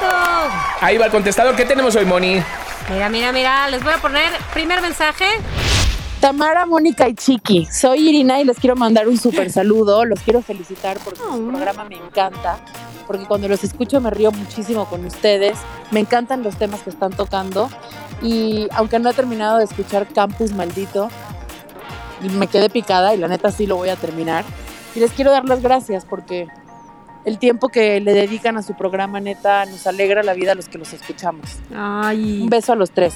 ahí va el contestador. ¿Qué tenemos hoy, Moni? Mira, mira, mira, les voy a poner primer mensaje. Tamara, Mónica y Chiqui, soy Irina y les quiero mandar un súper saludo. Los quiero felicitar porque su programa me encanta, porque cuando los escucho me río muchísimo con ustedes. Me encantan los temas que están tocando y aunque no he terminado de escuchar Campus Maldito, me quedé picada y la neta sí lo voy a terminar. Y les quiero dar las gracias porque el tiempo que le dedican a su programa neta nos alegra la vida a los que los escuchamos. Ay. Un beso a los tres.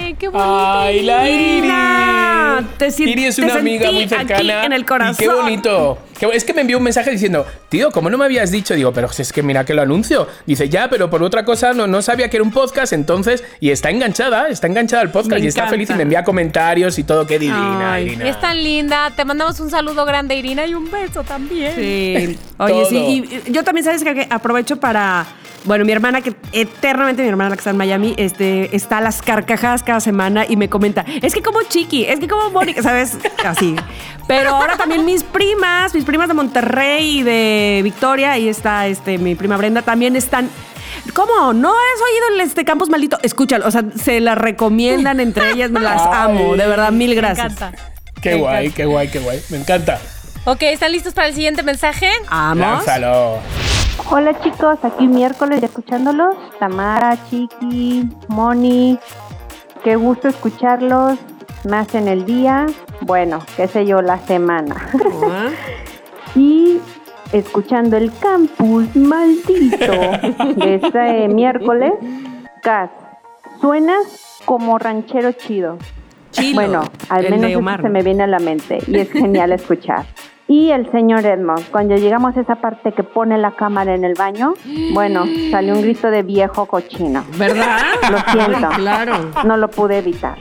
Ay, qué bonito. ¡Ay, la Irina, Iri! te Iri es te una amiga muy cercana. aquí en el Y corazón. qué bonito. Es que me envió un mensaje diciendo, tío, ¿cómo no me habías dicho? Digo, pero si es que mira que lo anuncio. Dice, ya, pero por otra cosa no, no sabía que era un podcast, entonces. Y está enganchada, está enganchada al podcast Me y está feliz y me envía comentarios y todo. Qué divina, Ay. Irina. Es tan linda. Te mandamos un saludo grande, Irina, y un beso también. Sí. Oye, sí, y yo también sabes que aprovecho para, bueno, mi hermana que eternamente mi hermana la que está en Miami, este, está a las carcajadas cada semana y me comenta, es que como chiqui, es que como Mónica, ¿sabes? Así. Pero ahora también mis primas, mis primas de Monterrey y de Victoria, ahí está este, mi prima Brenda, también están. ¿Cómo? ¿No has oído el este Campus Maldito? Escúchalo, o sea, se las recomiendan entre ellas, me las amo, de verdad, mil gracias. Me encanta. Qué guay, qué guay, qué guay. Me encanta. Ok, ¿están listos para el siguiente mensaje? Vamos. Lánzalo. Hola chicos, aquí miércoles ya escuchándolos. Tamara, Chiqui, Moni, qué gusto escucharlos. Me hacen el día, bueno, qué sé yo, la semana. y escuchando el campus maldito de este miércoles, Gas, suenas como ranchero chido. Chilo, Bueno, al menos eso se me viene a la mente y es genial escuchar. Y el señor Edmond, cuando llegamos a esa parte que pone la cámara en el baño, bueno, salió un grito de viejo cochino. ¿Verdad? Lo siento. Claro. No lo pude evitar.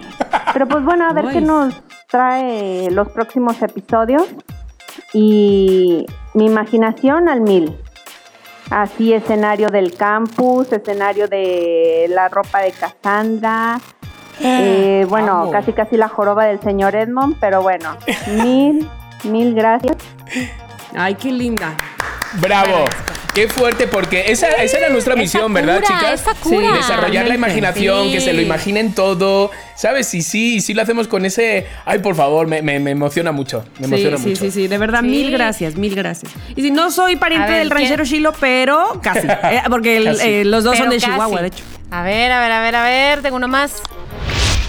Pero pues bueno, a ver Uy. qué nos trae los próximos episodios. Y mi imaginación al mil. Así escenario del campus, escenario de la ropa de Cassandra. eh, bueno, amo. casi casi la joroba del señor Edmond, pero bueno, mil, mil gracias. Ay, qué linda. Bravo. Qué fuerte, porque esa, esa era nuestra misión, ¿verdad, cura, chicas? esa cura. Sí, desarrollar la imaginación, Sí. que se lo imaginen todo. ¿Sabes? Y sí, sí lo hacemos con ese. Ay, por favor, me, me- me emociona mucho. Me Sí, emociona sí, mucho. sí, sí, de verdad, Sí. mil gracias, mil gracias. Y si no soy pariente ver, del ranchero Chilo, pero casi, eh, porque el- Casi. eh, los dos son de casi. Chihuahua, de hecho. A ver, a ver, a ver, a ver, tengo uno más.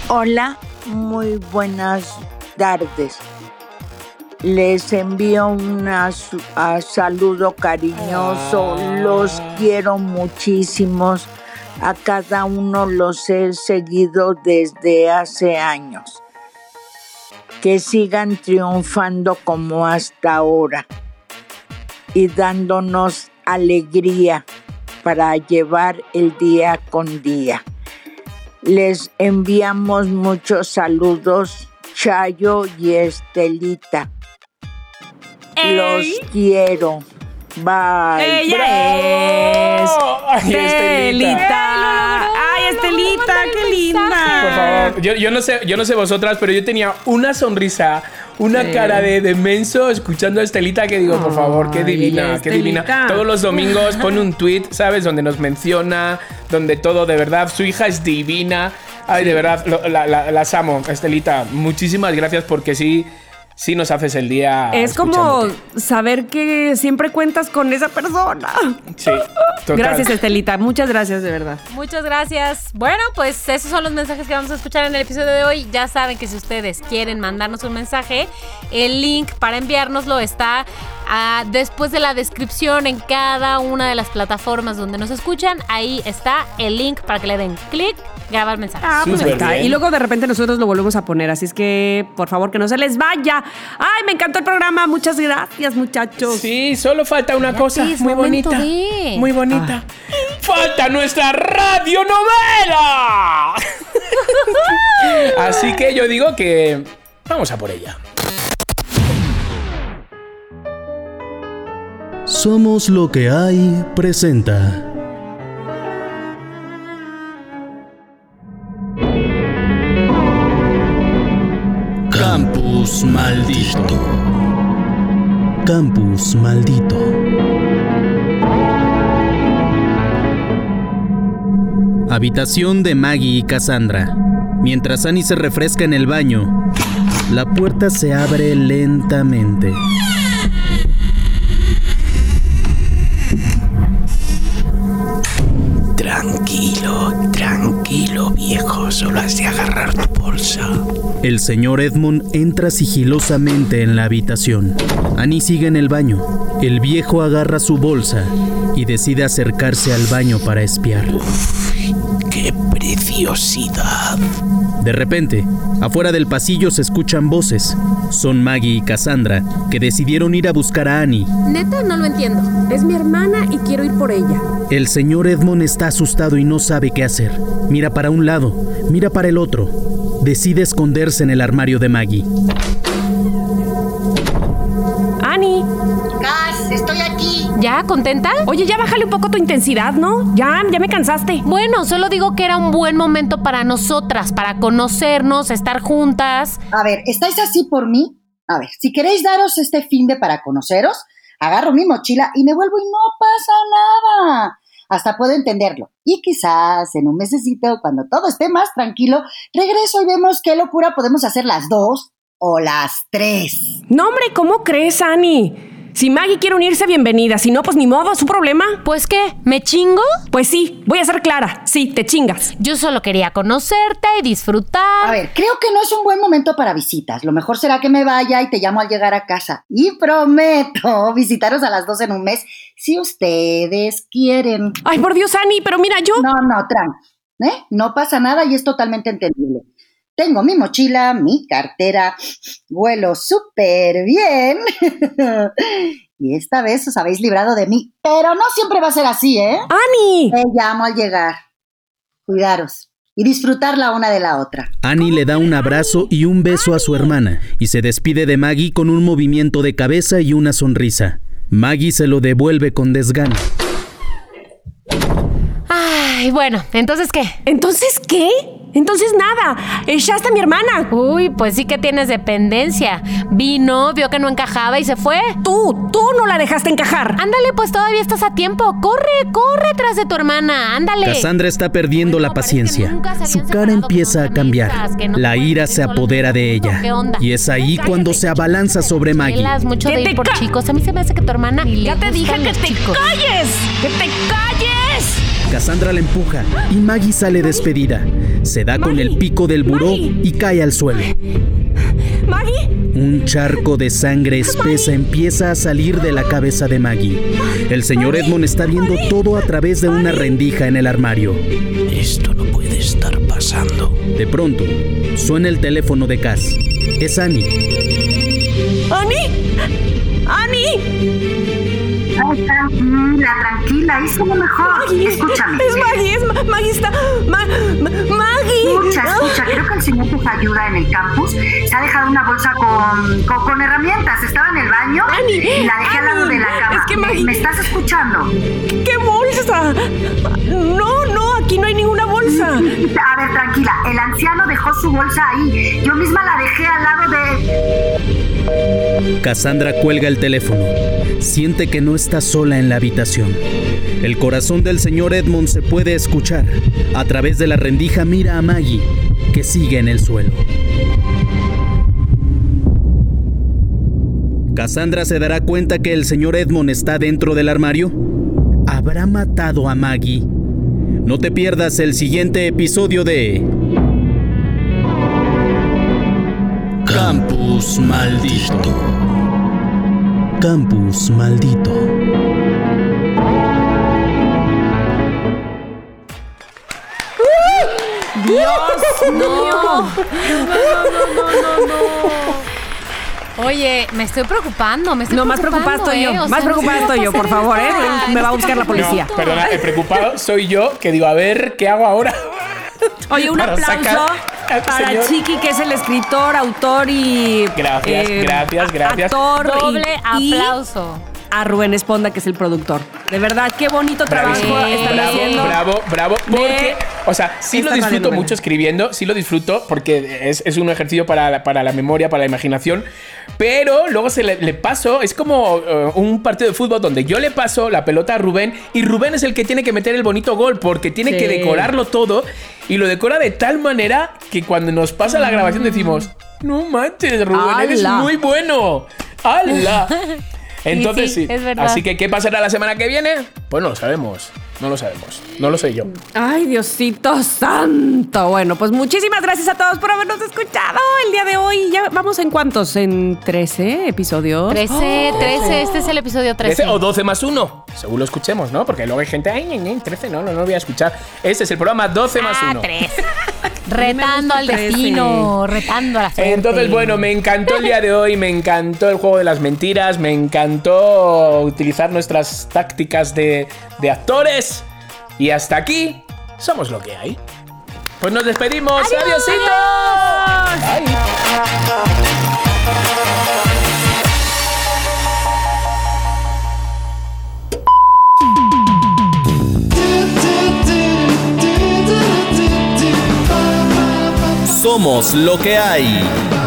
Hola, muy buenas tardes. Les envío un saludo cariñoso. Los quiero muchísimos. A cada uno los he seguido desde hace años. Que sigan triunfando como hasta ahora y dándonos alegría para llevar el día con día. Les enviamos muchos saludos, Chayo y Estelita. Los quiero. Bye. Ella es Ay, Estelita. Ay, Estelita, qué linda. Por favor, yo, yo no sé, yo no sé vosotras, pero yo tenía una sonrisa, una Sí. cara de, de menso escuchando a Estelita que digo, por favor, qué Ay, divina, ella, qué divina. Todos los domingos pone un tweet, ¿sabes? Donde nos menciona, donde todo, de verdad, su hija es divina. Ay, de verdad, lo- la- la- las amo, Estelita. Muchísimas gracias porque sí, sí nos haces el día. Es como saber que siempre cuentas con esa persona. Sí, total. Gracias, Estelita. Muchas gracias, de verdad. Muchas gracias. Bueno, pues esos son los mensajes que vamos a escuchar en el episodio de hoy. Ya saben que si ustedes quieren mandarnos un mensaje, el link para enviárnoslo está ah, después de la descripción en cada una de las plataformas donde nos escuchan. Ahí está el link para que le den clic, grabar mensaje. Ah, pues ahí está. Y luego de repente nosotros lo volvemos a poner. Así es que, por favor, que no se les vaya. Ay, me encantó el programa. Muchas gracias, muchachos. Sí, solo falta una cosa es muy bonita. de- Muy bonita. ¡Falta nuestra radionovela! Así que yo digo que vamos a por ella. Somos lo que hay presenta. Campus maldito. Campus maldito. Habitación de Maggie y Cassandra. Mientras Annie se refresca en el baño, la puerta se abre lentamente. Tranquilo, viejo. Solo has de agarrar tu bolsa. El señor Edmund entra sigilosamente en la habitación. Annie sigue en el baño. El viejo agarra su bolsa y decide acercarse al baño para espiar. ¡Qué preciosidad! De repente, afuera del pasillo se escuchan voces. Son Maggie y Cassandra, que decidieron ir a buscar a Annie. Neta, no lo entiendo. Es mi hermana y quiero ir por ella. El señor Edmund está asustado y no sabe qué hacer. Mira para un lado, mira para el otro. Decide esconderse en el armario de Maggie. Annie. Gas, estoy aquí. ¿Ya? ¿Contenta? Oye, ya bájale un poco tu intensidad, ¿no? Ya, ya me cansaste. Bueno, solo digo que era un buen momento para nosotras, para conocernos, estar juntas. A ver, ¿estáis así por mí? A ver, si queréis daros este fin de para conoceros, agarro mi mochila y me vuelvo y no pasa nada. Hasta puedo entenderlo. Y quizás en un mesecito, cuando todo esté más tranquilo, regreso y vemos qué locura podemos hacer las dos o las tres. No, hombre, ¿cómo crees, Ani? Si Maggie quiere unirse, bienvenida. Si no, pues ni modo, su problema. Pues qué, ¿me chingo? Pues sí, voy a ser clara. Sí, te chingas. Yo solo quería conocerte y disfrutar. A ver, creo que no es un buen momento para visitas. Lo mejor será que me vaya y te llamo al llegar a casa. Y prometo visitaros a las dos en un mes si ustedes quieren. Ay, por Dios, Ani, pero mira, yo. No, no, Tran. ¿Eh? No pasa nada y es totalmente entendible. Tengo mi mochila, mi cartera, vuelo súper bien. y esta vez os habéis librado de mí. Pero no siempre va a ser así, ¿eh? ¡Ani! Te llamo al llegar. Cuidaros y disfrutar la una de la otra. Annie le da un abrazo y un beso a su hermana y se despide de Maggie con un movimiento de cabeza y una sonrisa. Maggie se lo devuelve con desgano. Ay, bueno, ¿entonces qué? ¿Entonces qué? Entonces nada, ya está mi hermana. Uy, pues sí que tienes dependencia. Vino, vio que no encajaba y se fue. Tú, tú no la dejaste encajar. Ándale, pues todavía estás a tiempo. Corre, corre tras de tu hermana. Ándale. Cassandra está perdiendo la paciencia. Su cara empieza a cambiar. La ira se apodera de ella. Y es ahí cuando se abalanza sobre Maggie. mucho de ir por chicos. A mí se me hace que tu hermana. Ya te dije que te calles. ¡Que te calles! Cassandra la empuja y Maggie sale despedida. Se da con el pico del buró y cae al suelo. ¿Maggie? Un charco de sangre espesa empieza a salir de la cabeza de Maggie. El señor Edmond está viendo todo a través de una rendija en el armario. Esto no puede estar pasando. De pronto, suena el teléfono de Cass. Es Annie. ¡Annie! ¡Annie! Ay, tranquila, tranquila, es como mejor. Maggie, Escúchame. Es Maggie, es Ma Maggie está. Ma Ma Maggie. Escucha, escucha, creo que el señor que te ayuda en el campus se ha dejado una bolsa con, con, con herramientas. Estaba en el baño Annie, y la dejé al lado de la cama. Es que Maggie. ¿Me estás escuchando? ¿Qué bolsa? No, no, aquí no hay ninguna bolsa. A ver, tranquila, el anciano dejó su bolsa ahí. Yo misma la dejé al lado de. Cassandra cuelga el teléfono. Siente que no está sola en la habitación. El corazón del señor Edmond se puede escuchar. A través de la rendija mira a Maggie, que sigue en el suelo. Cassandra se dará cuenta que el señor Edmond está dentro del armario. ¿Habrá matado a Maggie? No te pierdas el siguiente episodio de Campus Maldito. Campus Maldito. Dios No. Oye, me estoy preocupando, me estoy No, más preocupada preocupando, estoy yo. ¿eh? Más sea, no preocupada estoy yo, por favor, ¿eh? Me va a No, buscar la policía. No, perdona, el preocupado soy yo que digo, a ver, ¿qué hago ahora? Oye, un Para aplauso para señor. Chiqui, que es el escritor, autor y. Gracias, eh, gracias, gracias. Actor y- Doble y aplauso. a Rubén Esponda, que es el productor. De verdad, qué bonito trabajo Bravísimo. están bravo, haciendo. bravo, bravo. Porque, o sea, sí lo disfruto mucho escribiendo, sí lo disfruto porque es, es un ejercicio para la, para la memoria, para la imaginación. Pero luego se le, le paso, es como eh, un partido de fútbol donde yo le paso la pelota a Rubén y Rubén es el que tiene que meter el bonito gol porque tiene Sí. que decorarlo todo y lo decora de tal manera que cuando nos pasa la grabación decimos, no manches, Rubén, eres muy bueno. ¡Hala! Entonces sí, sí. es verdad. Así que, ¿qué pasará la semana que viene? Pues no lo sabemos. No lo sabemos. No lo sé yo. Ay, Diosito santo. Bueno, pues muchísimas gracias a todos por habernos escuchado el día de hoy. Ya vamos en cuántos? En 13 episodios. 13, 13, este es el episodio 13. 13 o 12 más 1. Según lo escuchemos, ¿no? Porque luego hay gente, ay, ay, ay, 13, no, no, no voy a escuchar. Este es el programa 12 más Ah, 1. 13. Retando al 13. destino, retando a la suerte. Entonces, bueno, me encantó el día de hoy, me encantó el juego de las mentiras, me encantó utilizar nuestras tácticas de, de actores. Y hasta aquí, somos lo que hay. Pues nos despedimos. ¡Adiós! Somos lo que hay.